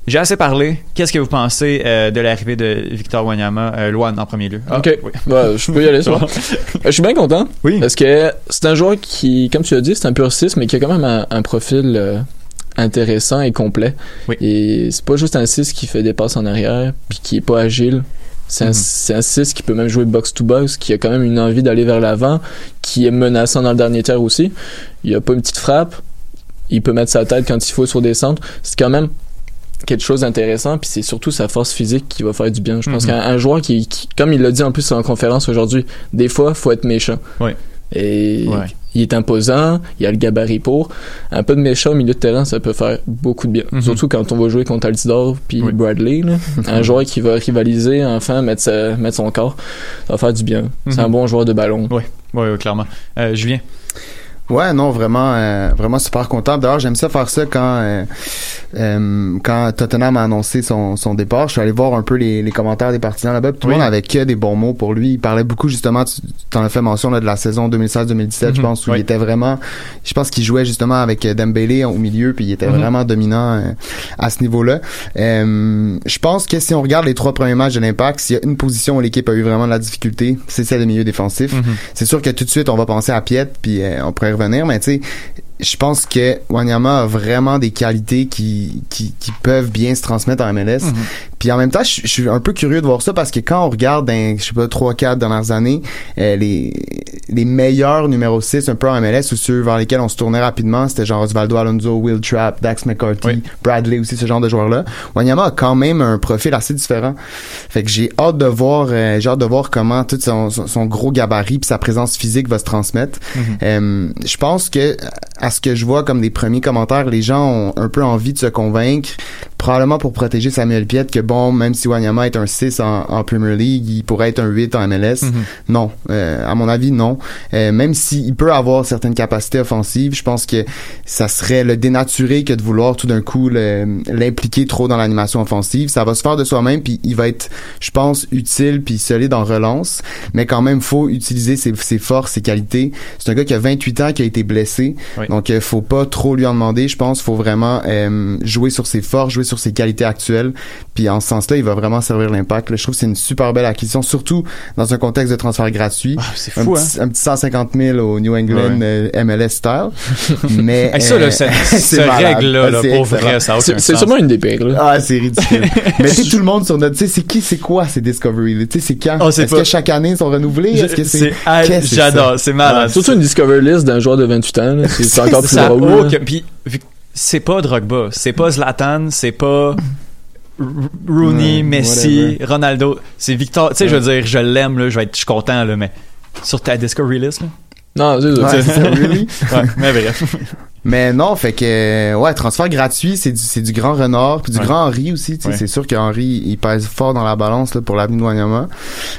J'ai assez parlé. Qu'est-ce que vous pensez euh, de l'arrivée de Victor Wanyama, euh, Luan en premier lieu? Ah, ok, oui. Bah, je peux y aller, ça. va. je suis bien content. Oui. Parce que c'est un joueur qui, comme tu l'as dit, c'est un pur 6, mais qui a quand même un, un profil euh, intéressant et complet. Oui. Et c'est pas juste un 6 qui fait des passes en arrière, puis qui est pas agile. C'est un, Mhm. c'est un 6 qui peut même jouer box-to-box, qui a quand même une envie d'aller vers l'avant, qui est menaçant dans le dernier tiers aussi. Il a pas une petite frappe. Il peut mettre sa tête quand il faut sur des centres. C'est quand même quelque chose d'intéressant puis c'est surtout sa force physique qui va faire du bien je pense Mhm. qu'un un joueur qui, qui- comme il l'a dit en plus en conférence aujourd'hui des fois faut être méchant Oui. et Ouais. Il est imposant il a le gabarit pour un peu de méchant au milieu de terrain ça peut faire beaucoup de bien Mhm. surtout quand on va jouer contre Altidore puis Oui. Bradley là. un joueur qui va rivaliser enfin mettre, sa- mettre son corps ça va faire du bien c'est Mhm. un bon joueur de ballon Oui, oui, oui, clairement. Euh, Julien? Ouais, non, vraiment, euh, vraiment super content. D'ailleurs, j'aime ça faire ça quand euh, euh, quand Tottenham a annoncé son, son départ. Je suis allé voir un peu les, les commentaires des partisans là-bas. Tout le Oui. monde avait que des bons mots pour lui. Il parlait beaucoup justement. Tu en as fait mention là, de la saison 2016-2017, je Mhm. pense, où Oui. il était vraiment. Je pense qu'il jouait justement avec euh, Dembélé au milieu, puis il était Mhm. vraiment dominant euh, à ce niveau-là. Euh, je pense que si on regarde les trois premiers matchs de l'Impact, s'il y a une position où l'équipe a eu vraiment de la difficulté, c'est celle de milieu défensif. Mhm. C'est sûr que tout de suite, on va penser à Piet, puis on pourrait y revenir, mais tu sais, je pense que Wanyama a vraiment des qualités qui, qui, qui peuvent bien se transmettre en MLS. Mhm. Puis en même temps, je, je suis un peu curieux de voir ça parce que quand on regarde dans, je sais pas, 3-4 dernières années, euh, les, les meilleurs numéro 6 un peu en MLS ou ceux vers lesquels on se tournait rapidement, c'était genre Osvaldo Alonso, Will Trapp, Dax McCarthy, Oui. Bradley aussi, ce genre de joueurs-là. Wanyama a quand même un profil assez différent. Fait que j'ai hâte de voir, euh, j'ai hâte de voir comment tout son, son, son gros gabarit puis sa présence physique va se transmettre. Mhm. Euh, je pense que à ce que je vois comme des premiers commentaires, les gens ont un peu envie de se convaincre, probablement pour protéger Samuel Piet, que bon, même si Wanyama est un 6 en, en Premier League, il pourrait être un 8 en MLS. Mhm. Non, euh, à mon avis, non. Euh, même s'il peut avoir certaines capacités offensives, je pense que ça serait le dénaturer que de vouloir tout d'un coup l'impliquer trop dans l'animation offensive. Ça va se faire de soi-même, puis il va être, je pense, utile puis solide en relance, mais quand même, faut utiliser ses, ses forces, ses qualités. C'est un gars qui a 28 ans, qui a été blessé, Oui. donc euh, faut pas trop lui en demander. Je pense, faut vraiment euh, jouer sur ses forces, jouer sur ses qualités actuelles, puis en ce sens-là, il va vraiment servir l'impact. Je trouve que c'est une super belle acquisition, surtout dans un contexte de transfert gratuit. Ah, c'est un, fou, hein? petit, un petit 150 000 au New England Ouais. euh, MLS style. Mais Avec ça, là, euh, cette, malade. règle-là, Ah, là, c'est pour excellent. vrai, ça c'est sûrement une des pires là. Ah, c'est ridicule. Mais tout le monde sur notre, tu sais, c'est qui, c'est quoi ces Discovery? Tu sais, c'est quand? Oh, c'est Est-ce que chaque année ils sont renouvelés? Est-ce que c'est, C'est- qu'est-ce que c'est J'adore, c'est malade. surtout une discover list d'un joueur de 28 ans là. c'est encore plus drôle aucun- Puis, c'est pas Drogba, c'est pas Zlatan, c'est pas Rooney, Messi, whatever. Ronaldo. C'est Victor. Tu sais, je veux dire, je l'aime, là, je vais être, je suis content, là, mais sur ta Discovery list, là? non c'est ça. Ouais, c'est ça, really? Ouais, mais bref. Mais non, fait que ouais, transfert gratuit, c'est du c'est du grand renard, puis du Ouais. grand Henri aussi, tu sais, Ouais. c'est sûr que Henri il pèse fort dans la balance là pour l'avenir de Wanyama.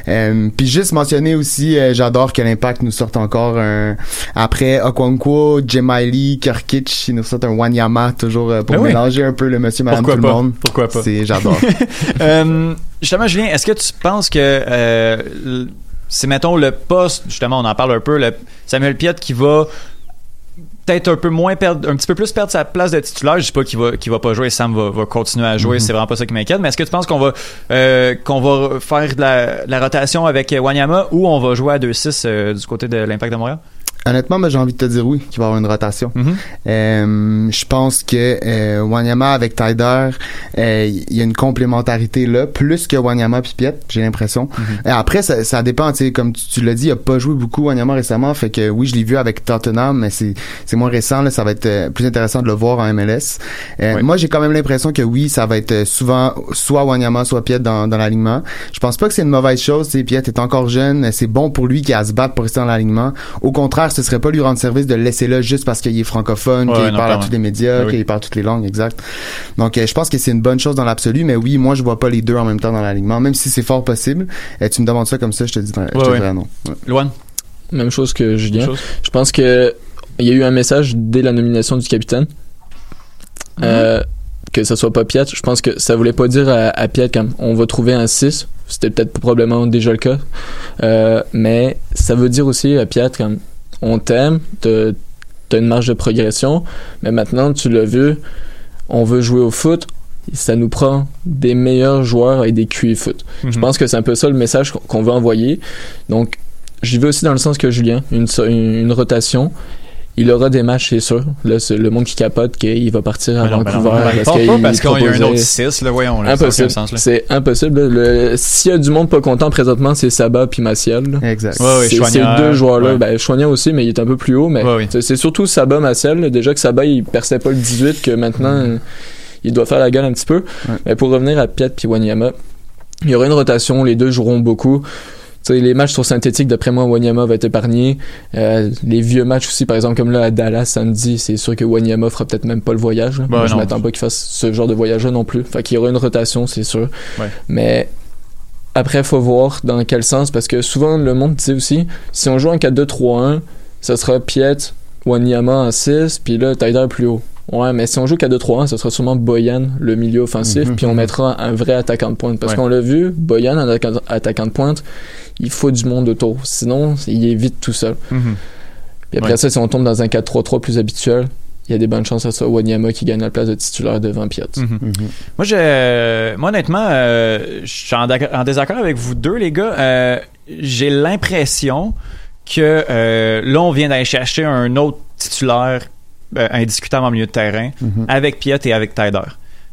Euh, puis juste mentionner aussi euh, j'adore que l'Impact nous sorte encore un après Okwankwo, Jemaili, Kirkic, ils nous sortent un Wanyama toujours euh, pour Ben oui. mélanger un peu le monsieur madame Pourquoi tout pas? le monde. Pourquoi pas? C'est j'adore. Euh, justement, Julien, est-ce que tu penses que euh, c'est, mettons, le poste, justement, on en parle un peu, le Samuel Piet qui va peut-être un peu moins perdre, un petit peu plus perdre sa place de titulaire. Je dis pas qu'il va, qu'il va pas jouer, Sam va, va continuer à jouer, c'est vraiment pas ça qui m'inquiète. Mais est-ce que tu penses qu'on va, euh, qu'on va faire de la, de la rotation avec Wanyama ou on va jouer à 2-6 euh, du côté de l'Impact de Montréal? Honnêtement, moi, j'ai envie de te dire oui, qu'il va y avoir une rotation. Mm-hmm. Euh, je pense que euh, Wanyama avec Tyder, euh, il y a une complémentarité là, plus que Wanyama puis Piet, j'ai l'impression. Mm-hmm. Et après, ça, ça dépend, tu sais, comme tu, tu l'as dit, il a pas joué beaucoup Wanyama récemment, fait que oui, je l'ai vu avec Tottenham, mais c'est c'est moins récent, là, ça va être euh, plus intéressant de le voir en MLS. Euh, Moi, j'ai quand même l'impression que oui, ça va être souvent soit Wanyama, soit Piet dans, dans l'alignement. Je pense pas que c'est une mauvaise chose, tu sais, Piet est encore jeune, c'est bon pour lui qui a à se battre pour rester dans l'alignement. Au contraire, ce serait pas lui rendre service de le laisser là juste parce qu'il est francophone, Ouais, qu'il parle à tous les médias, Ben oui. qu'il parle toutes les langues, exact. Donc, euh, je pense que c'est une bonne chose dans l'absolu, mais oui, moi, je vois pas les deux en même temps dans l'alignement, même si c'est fort possible. Euh, tu me demandes ça comme ça, je te dis, je te Ouais, ouais. dirais non. Ouais. Loan? Même chose que Julien. Chose. Je pense que il y a eu un message dès la nomination du capitaine. Euh, que ça soit pas Piat, je pense que ça voulait pas dire à, à Piat comme on va trouver un 6, c'était peut-être probablement déjà le cas. Euh, mais ça veut dire aussi à Piat comme on t'aime, t'as une marge de progression, mais maintenant tu l'as vu, on veut jouer au foot, ça nous prend des meilleurs joueurs et des QI foot. Je Mhm. pense que c'est un peu ça le message qu'on- veut envoyer. Donc, j'y vais aussi dans le sens que Julien, une rotation. Il aura des matchs, c'est sûr. Là, c'est le monde qui capote qu'il va partir à Ben ben non, Vancouver. ben non, parce qu'il y a un autre 6, là, voyons. là, Impossible. sens, là. C'est impossible. là. Le- S'il y a du monde pas content présentement, c'est Saba puis Maciel. là. Exact. Ouais, ouais, C'est- Ces deux joueurs-là, ouais. ben, Chouanière aussi, mais il est un peu plus haut. Mais Ouais, ouais. c'est- surtout Saba, Maciel. là. Déjà que Saba, il perçait pas le 18, que maintenant, euh, il doit faire la gueule un petit peu. Mais pour revenir à Piat puis Wanyama, il y aura une rotation. Les deux joueront beaucoup. Les matchs sur synthétique, d'après moi, Wanyama va être épargné. Euh, les vieux matchs aussi, par exemple, comme là à Dallas samedi, c'est sûr que Wanyama fera peut-être même pas le voyage. Bah, Moi, je m'attends pas qu'il fasse ce genre de voyage-là non plus. Fait qu'il y aura une rotation, c'est sûr. Ouais. Mais après, faut voir dans quel sens, parce que souvent, le monde dit aussi, si on joue en 4-2-3-1, ça sera Piet, Wanyama en 6, puis là, Tyler plus haut. Ouais, mais si on joue 4-2-3-1, ça sera sûrement Boyan, le milieu offensif, Mhm. puis on mettra un vrai attaquant de pointe. Parce Ouais. qu'on l'a vu, Boyan, un attaquant, de pointe, il faut du monde autour. Sinon, il est vite tout seul. Mhm. Puis après Ouais. ça, si on tombe dans un 4-3-3 plus habituel, il y a des bonnes chances à ça. Wanyama qui gagne la place de titulaire devant Piet. Mhm. Mhm. Moi, je, moi, honnêtement, euh, je suis en, désaccord avec vous deux, les gars. Euh, J'ai l'impression que euh, là, on vient d'aller chercher un autre titulaire indiscutable en milieu de terrain Mhm. avec Piet et avec Tyler.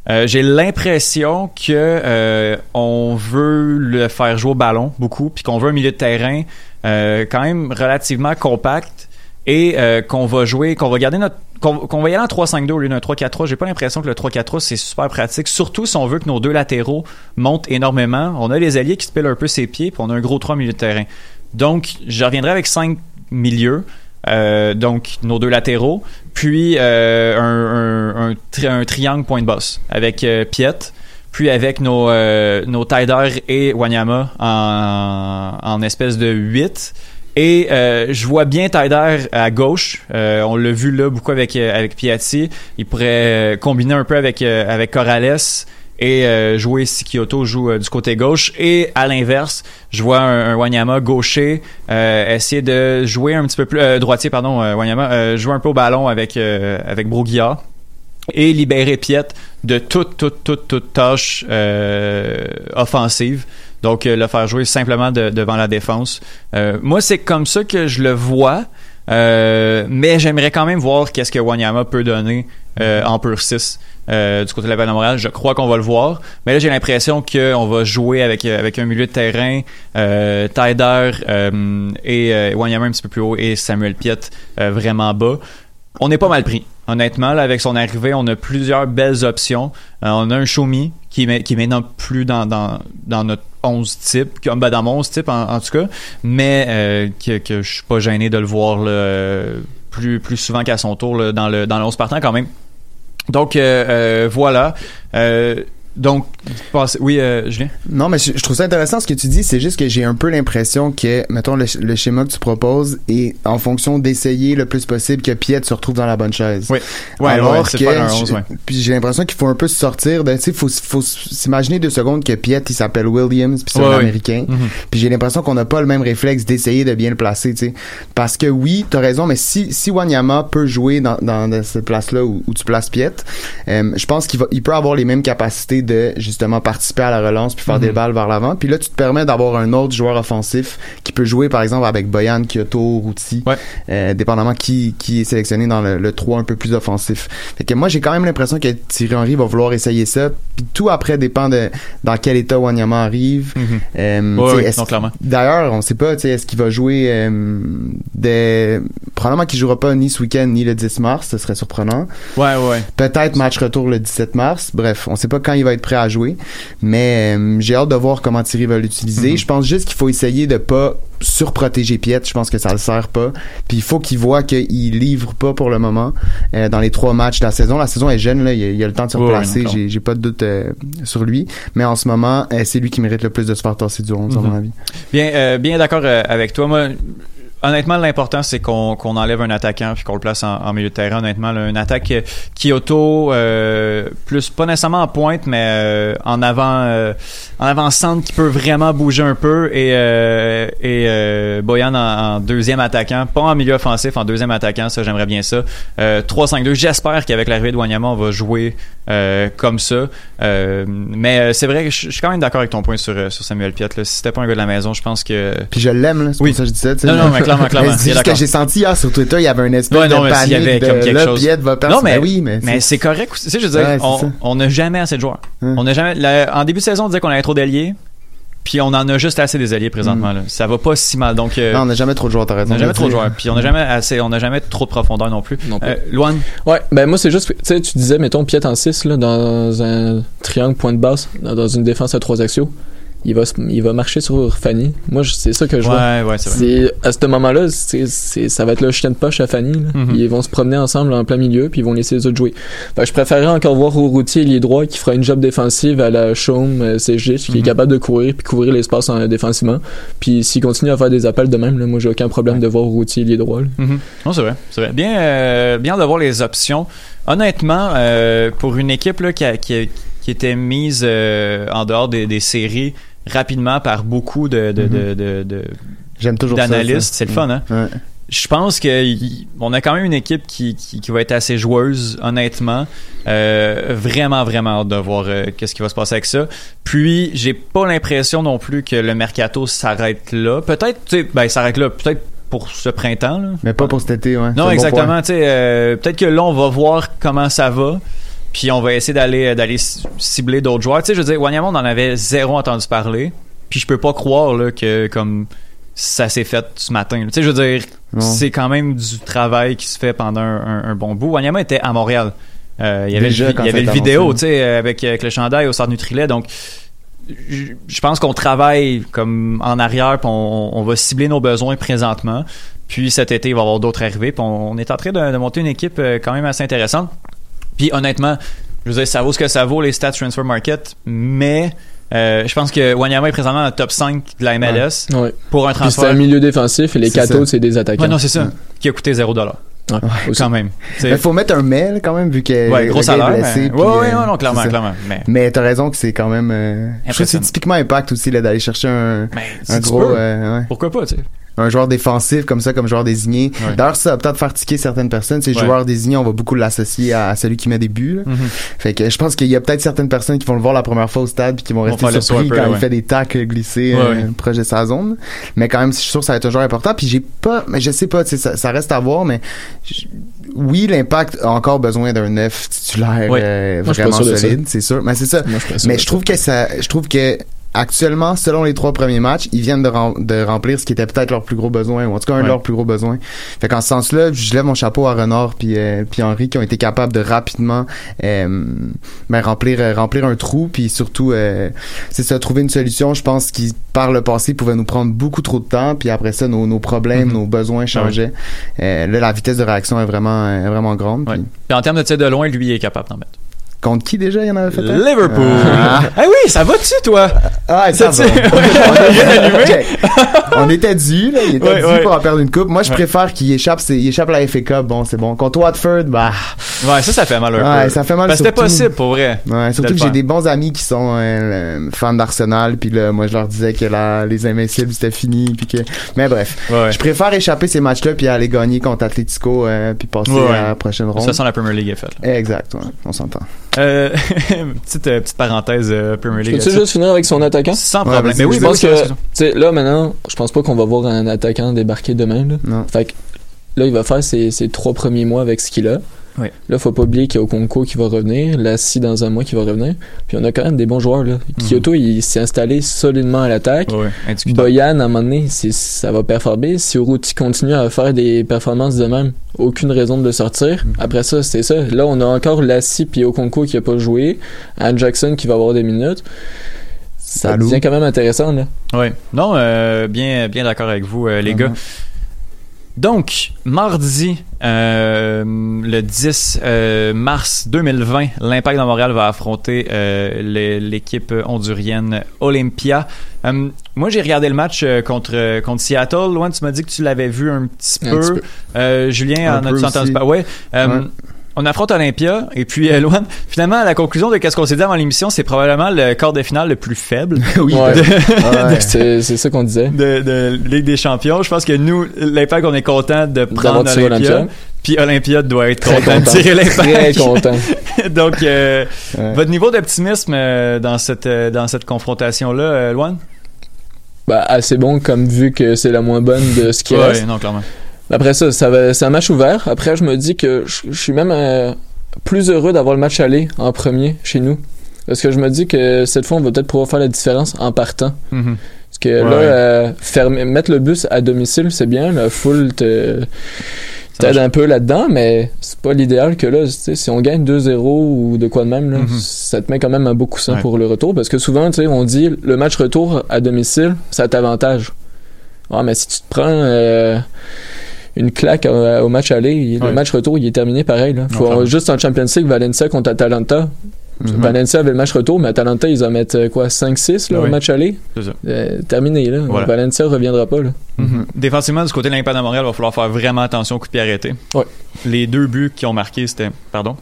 Euh, J'ai l'impression que euh, on veut le faire jouer au ballon beaucoup, puis qu'on veut un milieu de terrain euh, quand même relativement compact et euh, qu'on va jouer, qu'on va garder notre qu'on qu'on va y aller en 3-5-2 au lieu d'un 3-4-3. J'ai pas l'impression que le 3-4-3 c'est super pratique, surtout si on veut que nos deux latéraux montent énormément. On a les alliés qui se pèlent un peu ses pieds, puis on a un gros 3 milieu de terrain. Donc, je reviendrai avec 5 milieux. Euh, donc nos deux latéraux, puis euh, un, un, un, tri- un triangle point de boss avec euh, Piet, puis avec nos, nos Tyder et Wanyama en, en espèce de 8. Et je vois bien Tyder à gauche. On l'a vu là beaucoup avec avec Piatti. Il pourrait combiner un peu avec avec Corrales et euh, jouer si Kyoto joue euh, du côté gauche. Et à l'inverse, je vois un, Wanyama gaucher euh, essayer de jouer un petit peu plus droitier pardon Wanyama jouer un peu au ballon avec avec Broguillard et libérer Piet de toute, toute, toute, toute tâche offensive. Donc, le faire jouer simplement de- devant la défense. Moi, c'est comme ça que je le vois. Mais j'aimerais quand même voir qu'est-ce que Wanyama peut donner en pur 6 euh, du côté de la Balle Montréal. Je crois qu'on va le voir. Mais là, j'ai l'impression qu'on va jouer avec, euh, avec un milieu de terrain, euh, Tyder euh, et Wanyama un petit peu plus haut et Samuel Piet vraiment bas. On est pas mal pris. Honnêtement, là, avec son arrivée, on a plusieurs belles options. On a un Xiaomi qui, qui est maintenant plus dans, dans, notre 11 type, comme ben, dans mon 11 type en, tout cas, mais que, que je suis pas gêné de le voir plus, plus souvent qu'à son tour dans le dans le 11 partant quand même. Donc euh, euh, voilà. Euh, donc, oui, euh, Julien? Non, mais je, je trouve ça intéressant ce que tu dis. C'est juste que j'ai un peu l'impression que, mettons, le, sch- le schéma que tu proposes est en fonction d'essayer le plus possible que Piet se retrouve dans la bonne chaise. Oui. Ouais, Alors ouais, que, pas un 11, je- ouais. puis j'ai l'impression qu'il faut un peu se sortir de, tu sais, faut, faut s'imaginer deux secondes que Piet, il s'appelle Williams, puis c'est Ouais, un américain. Mhm. Puis j'ai l'impression qu'on n'a pas le même réflexe d'essayer de bien le placer, tu sais. Parce que oui, t'as raison, mais si, si Wanyama peut jouer dans, dans, dans cette place-là où, où tu places Piet, euh, je pense qu'il va, il peut avoir les mêmes capacités de justement participer à la relance puis faire des Mhm. balles vers l'avant. Puis là, tu te permets d'avoir un autre joueur offensif qui peut jouer par exemple avec Boyan, Kyoto, Routi, euh, dépendamment qui qui est sélectionné dans le, le 3 un peu plus offensif. Fait que moi, j'ai quand même l'impression que Thierry Henry va vouloir essayer ça. Puis tout après dépend de dans quel état Wanyama arrive. Euh, Ouais, ouais, est-ce- non, clairement. D'ailleurs, on sait pas, tu sais, est-ce qu'il va jouer euh, des... Probablement qu'il jouera pas ni ce week-end ni le 10 mars, ce serait surprenant. Ouais, ouais. Peut-être match retour le 17 mars. Bref, on sait pas quand il va être prêt à jouer, mais euh, j'ai hâte de voir comment Thierry va l'utiliser. Mhm. Je pense juste qu'il faut essayer de pas surprotéger Piet. Je pense que ça le sert pas. Puis il faut qu'il voit qu'il livre pas pour le moment euh, dans les trois matchs de la saison. La saison est jeune là, il y a, il a le temps de se replacer. non, j'ai, pas de doute euh, sur lui, mais en ce moment, c'est lui qui mérite le plus de se faire tasser du 11 à mon Mhm. avis. Bien, bien d'accord avec toi. Moi, honnêtement, l'important, c'est qu'on qu'on enlève un attaquant puis qu'on le place en, en milieu de terrain. Honnêtement, là, une attaque euh, Kyoto, euh, plus pas nécessairement en pointe, mais euh, en avant, euh, en avant centre qui peut vraiment bouger un peu et euh, et euh, Boyan en, en deuxième attaquant, pas en milieu offensif, en deuxième attaquant. Ça, j'aimerais bien ça. Euh, 3-5-2. J'espère qu'avec l'arrivée de Wanyama, on va jouer euh, comme ça. Euh, mais euh, c'est vrai que je je suis quand même d'accord avec ton point sur, euh, sur Samuel Piet. Là. Si c'était pas un gars de la maison, je pense que Puis je l'aime, là, c'est Oui. pour ça que je dis ça. tu sais. Non, non, mais clairement, clairement. C'est juste que j'ai senti hier sur Twitter, il y avait un espèce Ouais, non, de s'il y panique avait de comme quelque là, chose. Piet va perdre. Non, mais, Ben oui, mais, mais c'est correct. Tu sais, je veux dire, Ouais, on- n'a jamais assez de joueurs. On n'a jamais. la- en début de saison, on disait qu'on avait trop d'alliés. Puis on en a juste assez des alliés présentement. Là. Ça va pas si mal. Donc, euh, Non, on n'a jamais trop de joueurs, t'as raison. on n'a jamais trop de joueurs. Puis on n'a jamais assez. On n'a jamais trop de profondeur non plus. Non plus. Euh, Luan, Ouais, ben moi c'est juste, que, tu sais, tu disais, mettons, Piet en 6, là, dans un triangle point de basse, dans, dans une défense à trois axiaux. Il va, il va marcher sur Fanny. Moi, c'est ça que je vois. Ouais, ouais, c'est vrai. C'est, à ce moment-là, c'est, c'est, ça va être le chien de poche à Fanny. Mhm. Ils vont se promener ensemble en plein milieu, puis ils vont laisser les autres jouer. Fait que je préférerais encore voir est droit, qui fera une job défensive à la Chaume, euh, CG, qui est Mhm. capable de courir puis couvrir l'espace en, défensivement. Puis s'il continue à faire des appels de même, là, moi j'ai aucun problème de voir droit. là. Mhm. Non, c'est vrai. C'est vrai. Bien, euh, bien de voir les options. Honnêtement, euh, pour une équipe là, qui, a- qui, a- qui était mise euh, en dehors des, des séries rapidement par beaucoup de, de, Mhm. de, J'aime toujours d'analystes, ça. c'est le fun, hein? Ouais. Je pense qu'on a quand même une équipe qui, qui, qui va être assez joueuse, honnêtement. Euh, vraiment, vraiment hâte de voir euh, qu'est-ce qui va se passer avec ça. Puis, j'ai pas l'impression non plus que le mercato s'arrête là. Peut-être, tu sais, ben, s'arrête là, peut-être pour ce printemps. Là. Mais pas pour cet été, ouais. Non, exactement. point. tu sais, euh, peut-être que là, on va voir comment ça va. Puis on va essayer d'aller d'aller c- cibler d'autres joueurs. Tu sais, je veux dire, Wanyama, on en avait zéro entendu parler. Puis je peux pas croire là, que comme ça s'est fait ce matin. Tu sais, je veux dire, c'est quand même du travail qui se fait pendant un, un- un bon bout. Wanyama était à Montréal. Euh, il y avait, Déjà, le, il y avait le vidéo, tu sais, avec, avec le chandail au centre Nutrilet. Donc, je je pense qu'on travaille comme en arrière, puis on, on va cibler nos besoins présentement. Puis cet été, il va y avoir d'autres arrivées. Puis on, on est en train de, de monter une équipe euh, quand même assez intéressante. Puis honnêtement, je veux dire, ça vaut ce que ça vaut les stats transfer market, mais euh, je pense que Wanyama est présentement dans le top 5 de la MLS Ouais. pour un Puis c'est transfert. un milieu défensif et les autres, c'est des attaquants. Ouais, non, c'est ça. Qui a coûté 0 dollar. Ouais. Quand même. Mais faut mettre un mail quand même vu que Ouais, gros gars est salaire. blessé, Ouais, ouais, euh, ouais, non, clairement, clairement. Mais, Mais t'as raison que c'est quand même. euh, je trouve que c'est typiquement impact aussi d'aller chercher un, mais un gros, peux, euh, ouais, pourquoi pas, tu sais? Un joueur défensif comme ça, comme joueur désigné. Ouais. D'ailleurs, ça va peut-être faire tiquer certaines personnes. Ces Ouais. joueurs désignés, on va beaucoup l'associer à, à celui qui met des buts. là. Mhm. Fait que je pense qu'il y a peut-être certaines personnes qui vont le voir la première fois au stade puis qui vont rester surpris peu, quand ouais. il fait des tacles glissés euh, proche de sa zone. Mais quand même, je suis sûr que ça va être un joueur important. Puis j'ai pas, mais je sais pas, ça, ça reste à voir. Mais oui, l'impact a encore besoin d'un neuf titulaire euh, vraiment solide, c'est sûr. Mais c'est ça. Moi, je Mais je trouve que ça, je trouve que actuellement, selon les trois premiers matchs, ils viennent de, rem- de remplir ce qui était peut-être leur plus gros besoin, ou en tout cas un de leurs plus gros besoins. Fait qu'en ce sens-là, je lève mon chapeau à Renard puis euh, puis Henri qui ont été capables de rapidement euh, ben, remplir euh, remplir un trou puis surtout c'est ça trouver une solution. Je pense qu'ils par le passé pouvaient nous prendre beaucoup trop de temps puis après ça nos, nos problèmes, Mhm. nos besoins changeaient. Euh, là la vitesse de réaction est vraiment est vraiment grande. Ouais. puis- Puis en termes de tir de loin, lui, il est capable d'en mettre. Contre qui déjà il y en avait fait un? Liverpool! Ah. Ah oui, ça va-tu, toi? Ah, ça Ça, va. on, était, on était dû, là. Il était Ouais, dû ouais. pour en perdre une coupe. Moi, je Ouais. préfère qu'il échappe, il échappe la FA Cup. Bon, c'est bon. Contre Watford, bah. Ouais, ça, ça fait mal un Ouais, ça fait mal Parce que c'était possible, pour vrai. Ouais, surtout que j'ai des bons amis qui sont euh, fans d'Arsenal, puis là, moi, je leur disais que la, les Invincibles, c'était fini, puis que... Mais bref, je préfère échapper ces matchs-là, puis aller gagner contre Atletico, euh, puis passer à la prochaine De ronde. toute façon, la Premier League est faite. Exact, on s'entend. Euh, petite, euh, petite parenthèse euh, Premier League. Peux-tu juste finir avec son attaquant? Sans problème. Mais oui, je pense oui, que, là, maintenant, je pense pas qu'on va voir un attaquant débarquer demain, là. Non. Fait que, là, il va faire ses, ses trois premiers mois avec ce qu'il a. Oui. Là, faut pas oublier qu'il y a Okonko qui va revenir, Lassie dans un mois qui va revenir. Puis on a quand même des bons joueurs, là. Kyoto, il s'est installé solidement à l'attaque. Boyan, à un moment donné, ça va performer. Si Uruti continue à faire des performances de même, aucune raison de le sortir. Après ça, c'est ça. Là, on a encore Lassie puis Okonko qui a pas joué. Anne Jackson qui va avoir des minutes. Ça Allô? devient quand même intéressant, là. Oui. Non, euh, bien, bien d'accord avec vous, euh, les gars. Donc, mardi, euh, le 10 euh, mars 2020, l'Impact de Montréal va affronter euh, l'équipe hondurienne Olympia. Euh, moi, j'ai regardé le match euh, contre, contre Seattle. Loin, tu m'as dit que tu l'avais vu un petit Un peu. petit peu. Euh, Julien, Un en as-tu entendu? Ouais. Euh, Ouais. On affronte Olympia et puis euh, Loan, finalement, la conclusion de qu'est-ce qu'on s'est dit avant l'émission, c'est probablement le quart de finale le plus faible oui. Ouais. de, Ouais. C'est c'est ça qu'on disait. de, de Ligue des Champions. Je pense que nous, l'Impact, on est content de prendre Olympia. Olympia. Puis Olympia doit être Très content de tirer Très l'Impact. content. Donc, euh, Ouais. votre niveau d'optimisme euh, dans cette euh, dans cette confrontation-là, euh, Loan? Bah, assez bon comme vu que c'est la moins bonne de ce qui Ouais, reste. non, clairement. Après ça, ça va, c'est un match ouvert. Après, je me dis que je, je suis même euh, plus heureux d'avoir le match aller en premier chez nous. Parce que je me dis que cette fois, on va peut-être pouvoir faire la différence en partant. Mhm. Parce que là, Ouais. euh, fermer, mettre le bus à domicile, c'est bien. La foule te, Ça t'aide marche. un peu là-dedans, mais c'est pas l'idéal que là, tu sais, si on gagne 2-0 ou de quoi de même, là, Mhm. ça te met quand même un beau coussin Ouais. pour le retour. Parce que souvent, tu sais, on dit le match retour à domicile, ça t'avantage. Ouais, mais si tu te prends euh, une claque euh, au match aller, il- Ouais. le match retour, il est terminé pareil. Là. Faut, juste en Champions League, Valencia contre Atalanta. Mhm. Valencia avait le match retour, mais Atalanta, ils en mettent euh, quoi, 5-6 là, Oui. au match aller? Ça. Euh, terminé, là. Voilà. Valencia reviendra pas, là. Mhm. Défensivement, du côté de l'Impact de Montréal, il va falloir faire vraiment attention au coup de pied arrêté. Ouais. Les deux buts qui ont marqué, c'était. Pardon.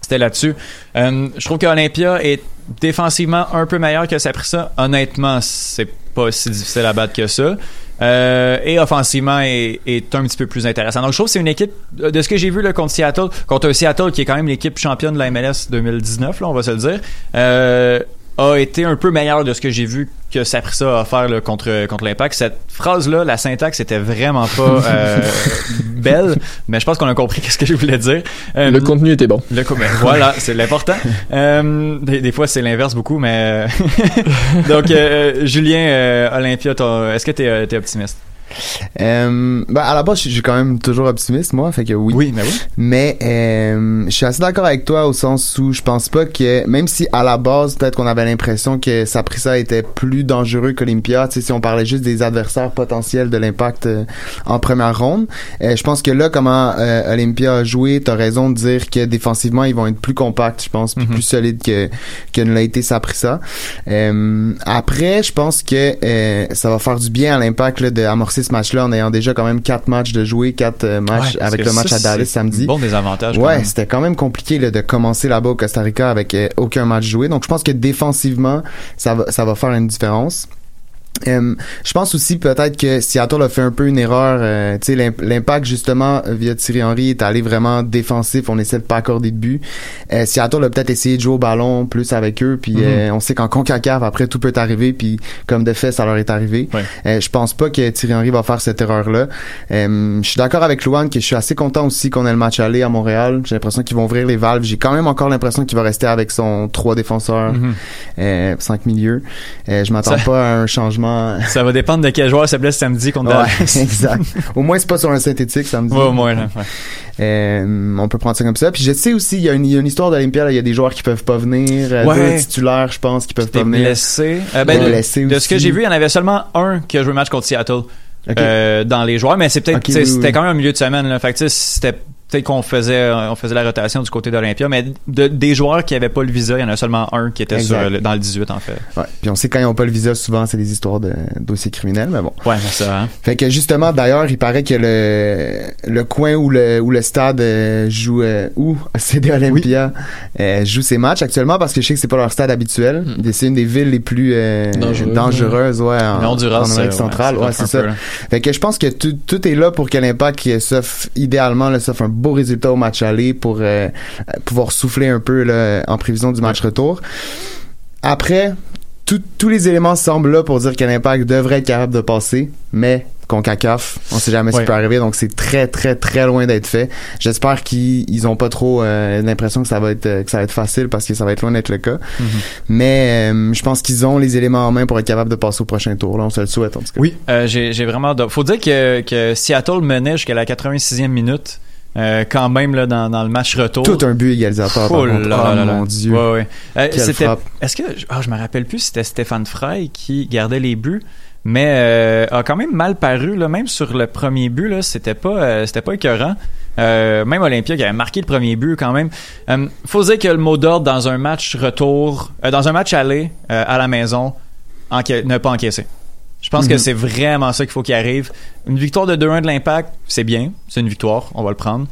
C'était là-dessus. Euh, je trouve qu'Olympia est défensivement un peu meilleur que ça. Honnêtement, c'est pas si difficile à battre que ça. Euh, et offensivement est, est un petit peu plus intéressant. Donc je trouve que c'est une équipe de ce que j'ai vu là, contre Seattle, contre Seattle qui est quand même l'équipe championne de la MLS 2019, là, on va se le dire. Euh, a été un peu meilleur de ce que j'ai vu que Saprissa a offert là, contre, contre l'Impact. Cette phrase-là, la syntaxe était vraiment pas euh, belle, mais je pense qu'on a compris qu'est-ce que je voulais dire. Euh, Le contenu était bon. le ben, voilà, c'est l'important. Euh, des, des fois, c'est l'inverse beaucoup, mais... Donc, Julien, Olympia, est-ce que tu es, optimiste? Euh, ben, à la base, je suis- quand même toujours optimiste, moi, fait que oui. Oui, mais oui. Mais euh, je suis assez d'accord avec toi au sens où je pense pas que même si à la base peut-être qu'on avait l'impression que Saprissa était plus dangereux qu'Olympia, tu sais si on parlait juste des adversaires potentiels de l'impact euh, en première ronde, euh, je pense que là comment Olympia a joué, t'as raison de dire que défensivement ils vont être plus compacts, je pense, puis Mhm. plus solides que que ne l'a été Saprissa. Euh, après, je pense que ça va faire du bien à l'impact de amorcer ce match-là en ayant déjà quand même quatre matchs de jouer, quatre euh, matchs Ouais, avec le match ça, à Dallas samedi. Bon désavantage. quand Ouais, c'était quand même compliqué là, de commencer là-bas au Costa Rica avec euh, aucun match joué. Donc je pense que défensivement, ça va, ça va faire une différence. Euh, je pense aussi peut-être que Seattle a fait un peu une erreur. euh, tu sais, l'imp- l'impact justement via Thierry Henry est allé vraiment défensif. On essaie de pas accorder de but. Euh, Seattle a peut-être essayé de jouer au ballon plus avec eux. Puis Mhm. euh, on sait qu'en Concacaf après tout peut arriver. Puis comme de fait ça leur est arrivé. Ouais. Euh, je pense pas que Thierry Henry va faire cette erreur-là. Euh, je suis d'accord avec Luan que je suis assez content aussi qu'on ait le match aller à Montréal. J'ai l'impression qu'ils vont ouvrir les valves. J'ai quand même encore l'impression qu'il va rester avec son trois défenseurs, Mhm. cinq milieux. Je m'attends Ça- pas à un changement. Ça va dépendre de quel joueur se blesse samedi contre Ouais, exact. Au moins c'est pas sur un synthétique samedi. Ouais, au moins, là, ouais. Euh, on peut prendre ça comme ça. Puis je sais aussi, il y a une, il y a une histoire d'Olympia. Il y a des joueurs qui peuvent pas venir. euh, Ouais. Deux titulaires, je pense, qui peuvent pas venir. blessé. Euh, ben, de, ce que j'ai vu, il y en avait seulement un qui a joué le match contre Seattle. Euh, dans les joueurs, mais c'est peut-être Ok, tu sais, oui, c'était oui. quand même un milieu de semaine. Là. Fait que, tu sais, qu'on faisait on faisait la rotation du côté d'Olympia, mais de, des joueurs qui avaient pas le visa, il y en a seulement un qui était sur le- dans le 18 en fait. Ouais. Puis on sait quand ils ont pas le visa, souvent c'est des histoires de dossiers criminels, mais bon. Ouais, c'est ça. Hein? Fait que justement, d'ailleurs, il paraît que le le coin où le où le stade euh, joue euh, où CD Olympia euh, joue ses matchs actuellement parce que je sais que c'est pas leur stade habituel. C'est une des villes les plus euh, Dangereuses, dangereuses, ouais, en, Honduras, en Amérique c'est- centrale, ouais, ouais, c'est ça. peu. Fait que je pense que tout, tout est là pour que l'impact s'offre idéalement là, s'offre un beau résultat au match aller pour euh, pouvoir souffler un peu là, en prévision du match retour. Après, tout- tous les éléments semblent là pour dire que l'Impact devrait être capable de passer, mais CONCACAF, on sait jamais ce Ouais. qui peut arriver, donc c'est très très très loin d'être fait. J'espère qu'ils ils ont pas trop euh, l'impression que ça va être euh, que ça va être facile parce que ça va être loin d'être le cas. Mais euh, je pense qu'ils ont les éléments en main pour être capable de passer au prochain tour. Là, on se le souhaite en tout cas. Oui, euh, j'ai vraiment. Faut dire que, que Seattle menait jusqu'à la 86e minute. Euh, quand même là dans, dans le match retour. Tout un but égalisateur. Oh là Oh, mon Dieu. Ouais, ouais. Euh, c'était-. Est-ce que ah, je me rappelle plus si c'était Stéphane Frey qui gardait les buts, mais euh, a quand même mal paru là, même sur le premier but là, c'était pas c'était pas écœurant. Euh, même Olympia qui avait marqué le premier but quand même. Euh, faut dire que le mot d'ordre dans un match retour, euh, dans un match aller à la maison, ne pas encaisser. Je pense que Mhm. c'est vraiment ça qu'il faut qu'il arrive. Une victoire de 2-1 de l'impact, c'est bien, c'est une victoire, on va le prendre.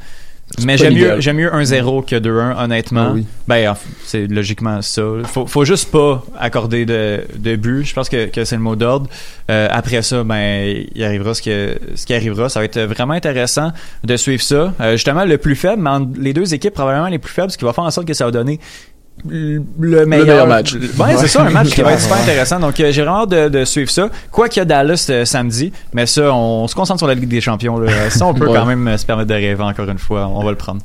Mais j'aime mieux, l'idéal. j'aime mieux 1-0 que 2-1, honnêtement. Ah oui. Ben, c'est logiquement ça. Faut, faut juste pas accorder de, de but. Je pense que, que c'est le mot d'ordre. Euh, après ça, ben, il arrivera ce, que, ce qui arrivera. Ça va être vraiment intéressant de suivre ça. Euh, justement, le plus faible, mais les deux équipes, probablement les plus faibles, ce qui va faire en sorte que ça va donner le le meilleur, match. Ouais, c'est ça, un match qui va être super intéressant. Donc, euh, j'ai vraiment hâte de, de suivre ça. Quoi qu'il y a Dallas euh, samedi, mais ça, on se concentre sur la Ligue des Champions. Là. Ça, on peut Ouais. quand même euh, se permettre de rêver encore une fois. On va le prendre.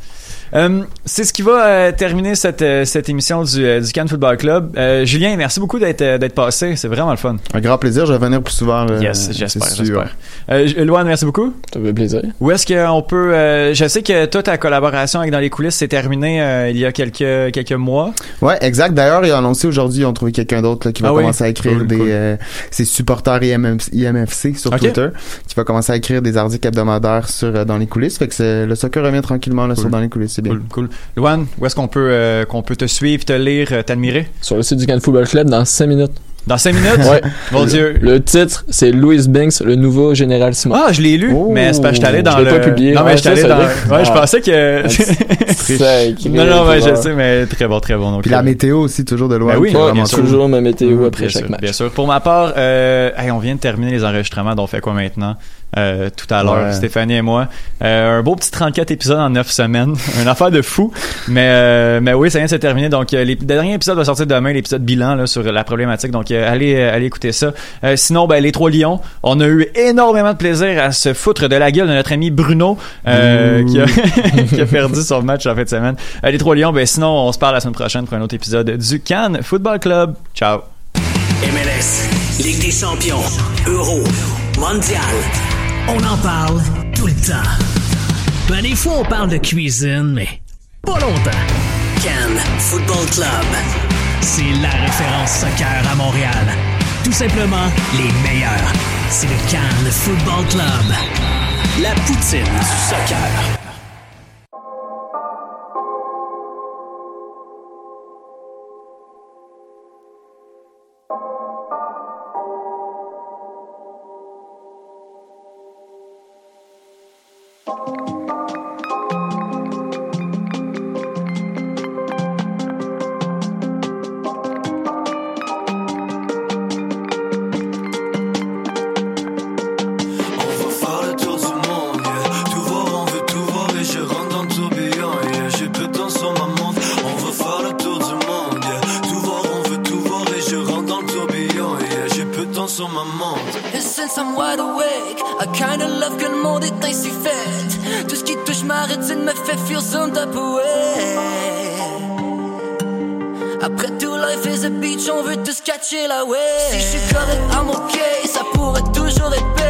Euh, c'est ce qui va euh, terminer cette, euh, cette émission du, euh, du Cannes Football Club. Euh, Julien, merci beaucoup d'être d'être passé. C'est vraiment le fun. Un grand plaisir. Je vais venir plus souvent. yes, c'est j'espère, sûr. j'espère. Euh, Loane, merci beaucoup. Ça fait plaisir. Où est-ce qu'on peut... euh, je sais que toi, ta collaboration avec Dans les coulisses s'est terminée euh, il y a quelques, quelques mois. Ouais, exact. D'ailleurs, ils ont annoncé aujourd'hui, ils ont trouvé quelqu'un d'autre là, qui va Ah oui? commencer à écrire Cool, des cool. euh, ses supporters IMF IMFC sur. Twitter, qui va commencer à écrire des articles hebdomadaires sur euh, dans les coulisses. Fait que c'est- le soccer revient tranquillement là, sur dans les coulisses, c'est bien. Cool, cool. Loane, où est-ce qu'on peut, euh, qu'on peut te suivre, te lire, euh, t'admirer? Sur le site du Cannes Football Club dans 5 minutes. Dans 5 minutes? Ouais. Mon Dieu. Le titre, c'est Louis Banks, le nouveau général Simon. Ah, je l'ai lu, Oh. mais c'est pas, je suis allé dans Je l'ai le... pas publié. Non, mais Ouais, je suis allé dans... Ouais, je Ah. pensais que... Non, non, mais je sais, mais très bon, très bon. Donc, Puis la météo aussi, toujours de loin. Ben oui, bien sûr. Toujours ma météo après bien chaque sûr, match. Bien sûr. Pour ma part, euh, hey, on vient de terminer les enregistrements, donc on fait quoi maintenant? Euh, tout à l'heure, Ouais. Stéphanie et moi. Euh, un beau petit 34 épisodes en 9 semaines. Une affaire de fou. Mais, euh, mais oui, ça vient de se terminer. Donc, euh, les- le dernier épisode va sortir demain, l'épisode bilan là, sur la problématique. Donc, euh, allez, allez écouter ça. Euh, sinon, ben, les Trois Lions, on a eu énormément de plaisir à se foutre de la gueule de notre ami Bruno, euh, qui, a, qui a perdu son match en fin de semaine. Euh, les Trois Lions, ben, sinon, on se parle la semaine prochaine pour un autre épisode du Cannes Football Club. Ciao. MLS, Ligue des champions, Euro, Mondial. On en parle tout le temps. Ben, des fois, on parle de cuisine, mais pas longtemps. Cannes Football Club. C'est la référence soccer à Montréal. Tout simplement les meilleurs. C'est le Cannes Football Club. La poutine du soccer. I'm wide awake, I kinda love que le monde est ainsi fait. Tout ce qui touche ma rétine me fait feel some type way. Après tout, life is a beach, on veut tous catcher la wave. Si je suis correct, I'm okay, ça pourrait toujours être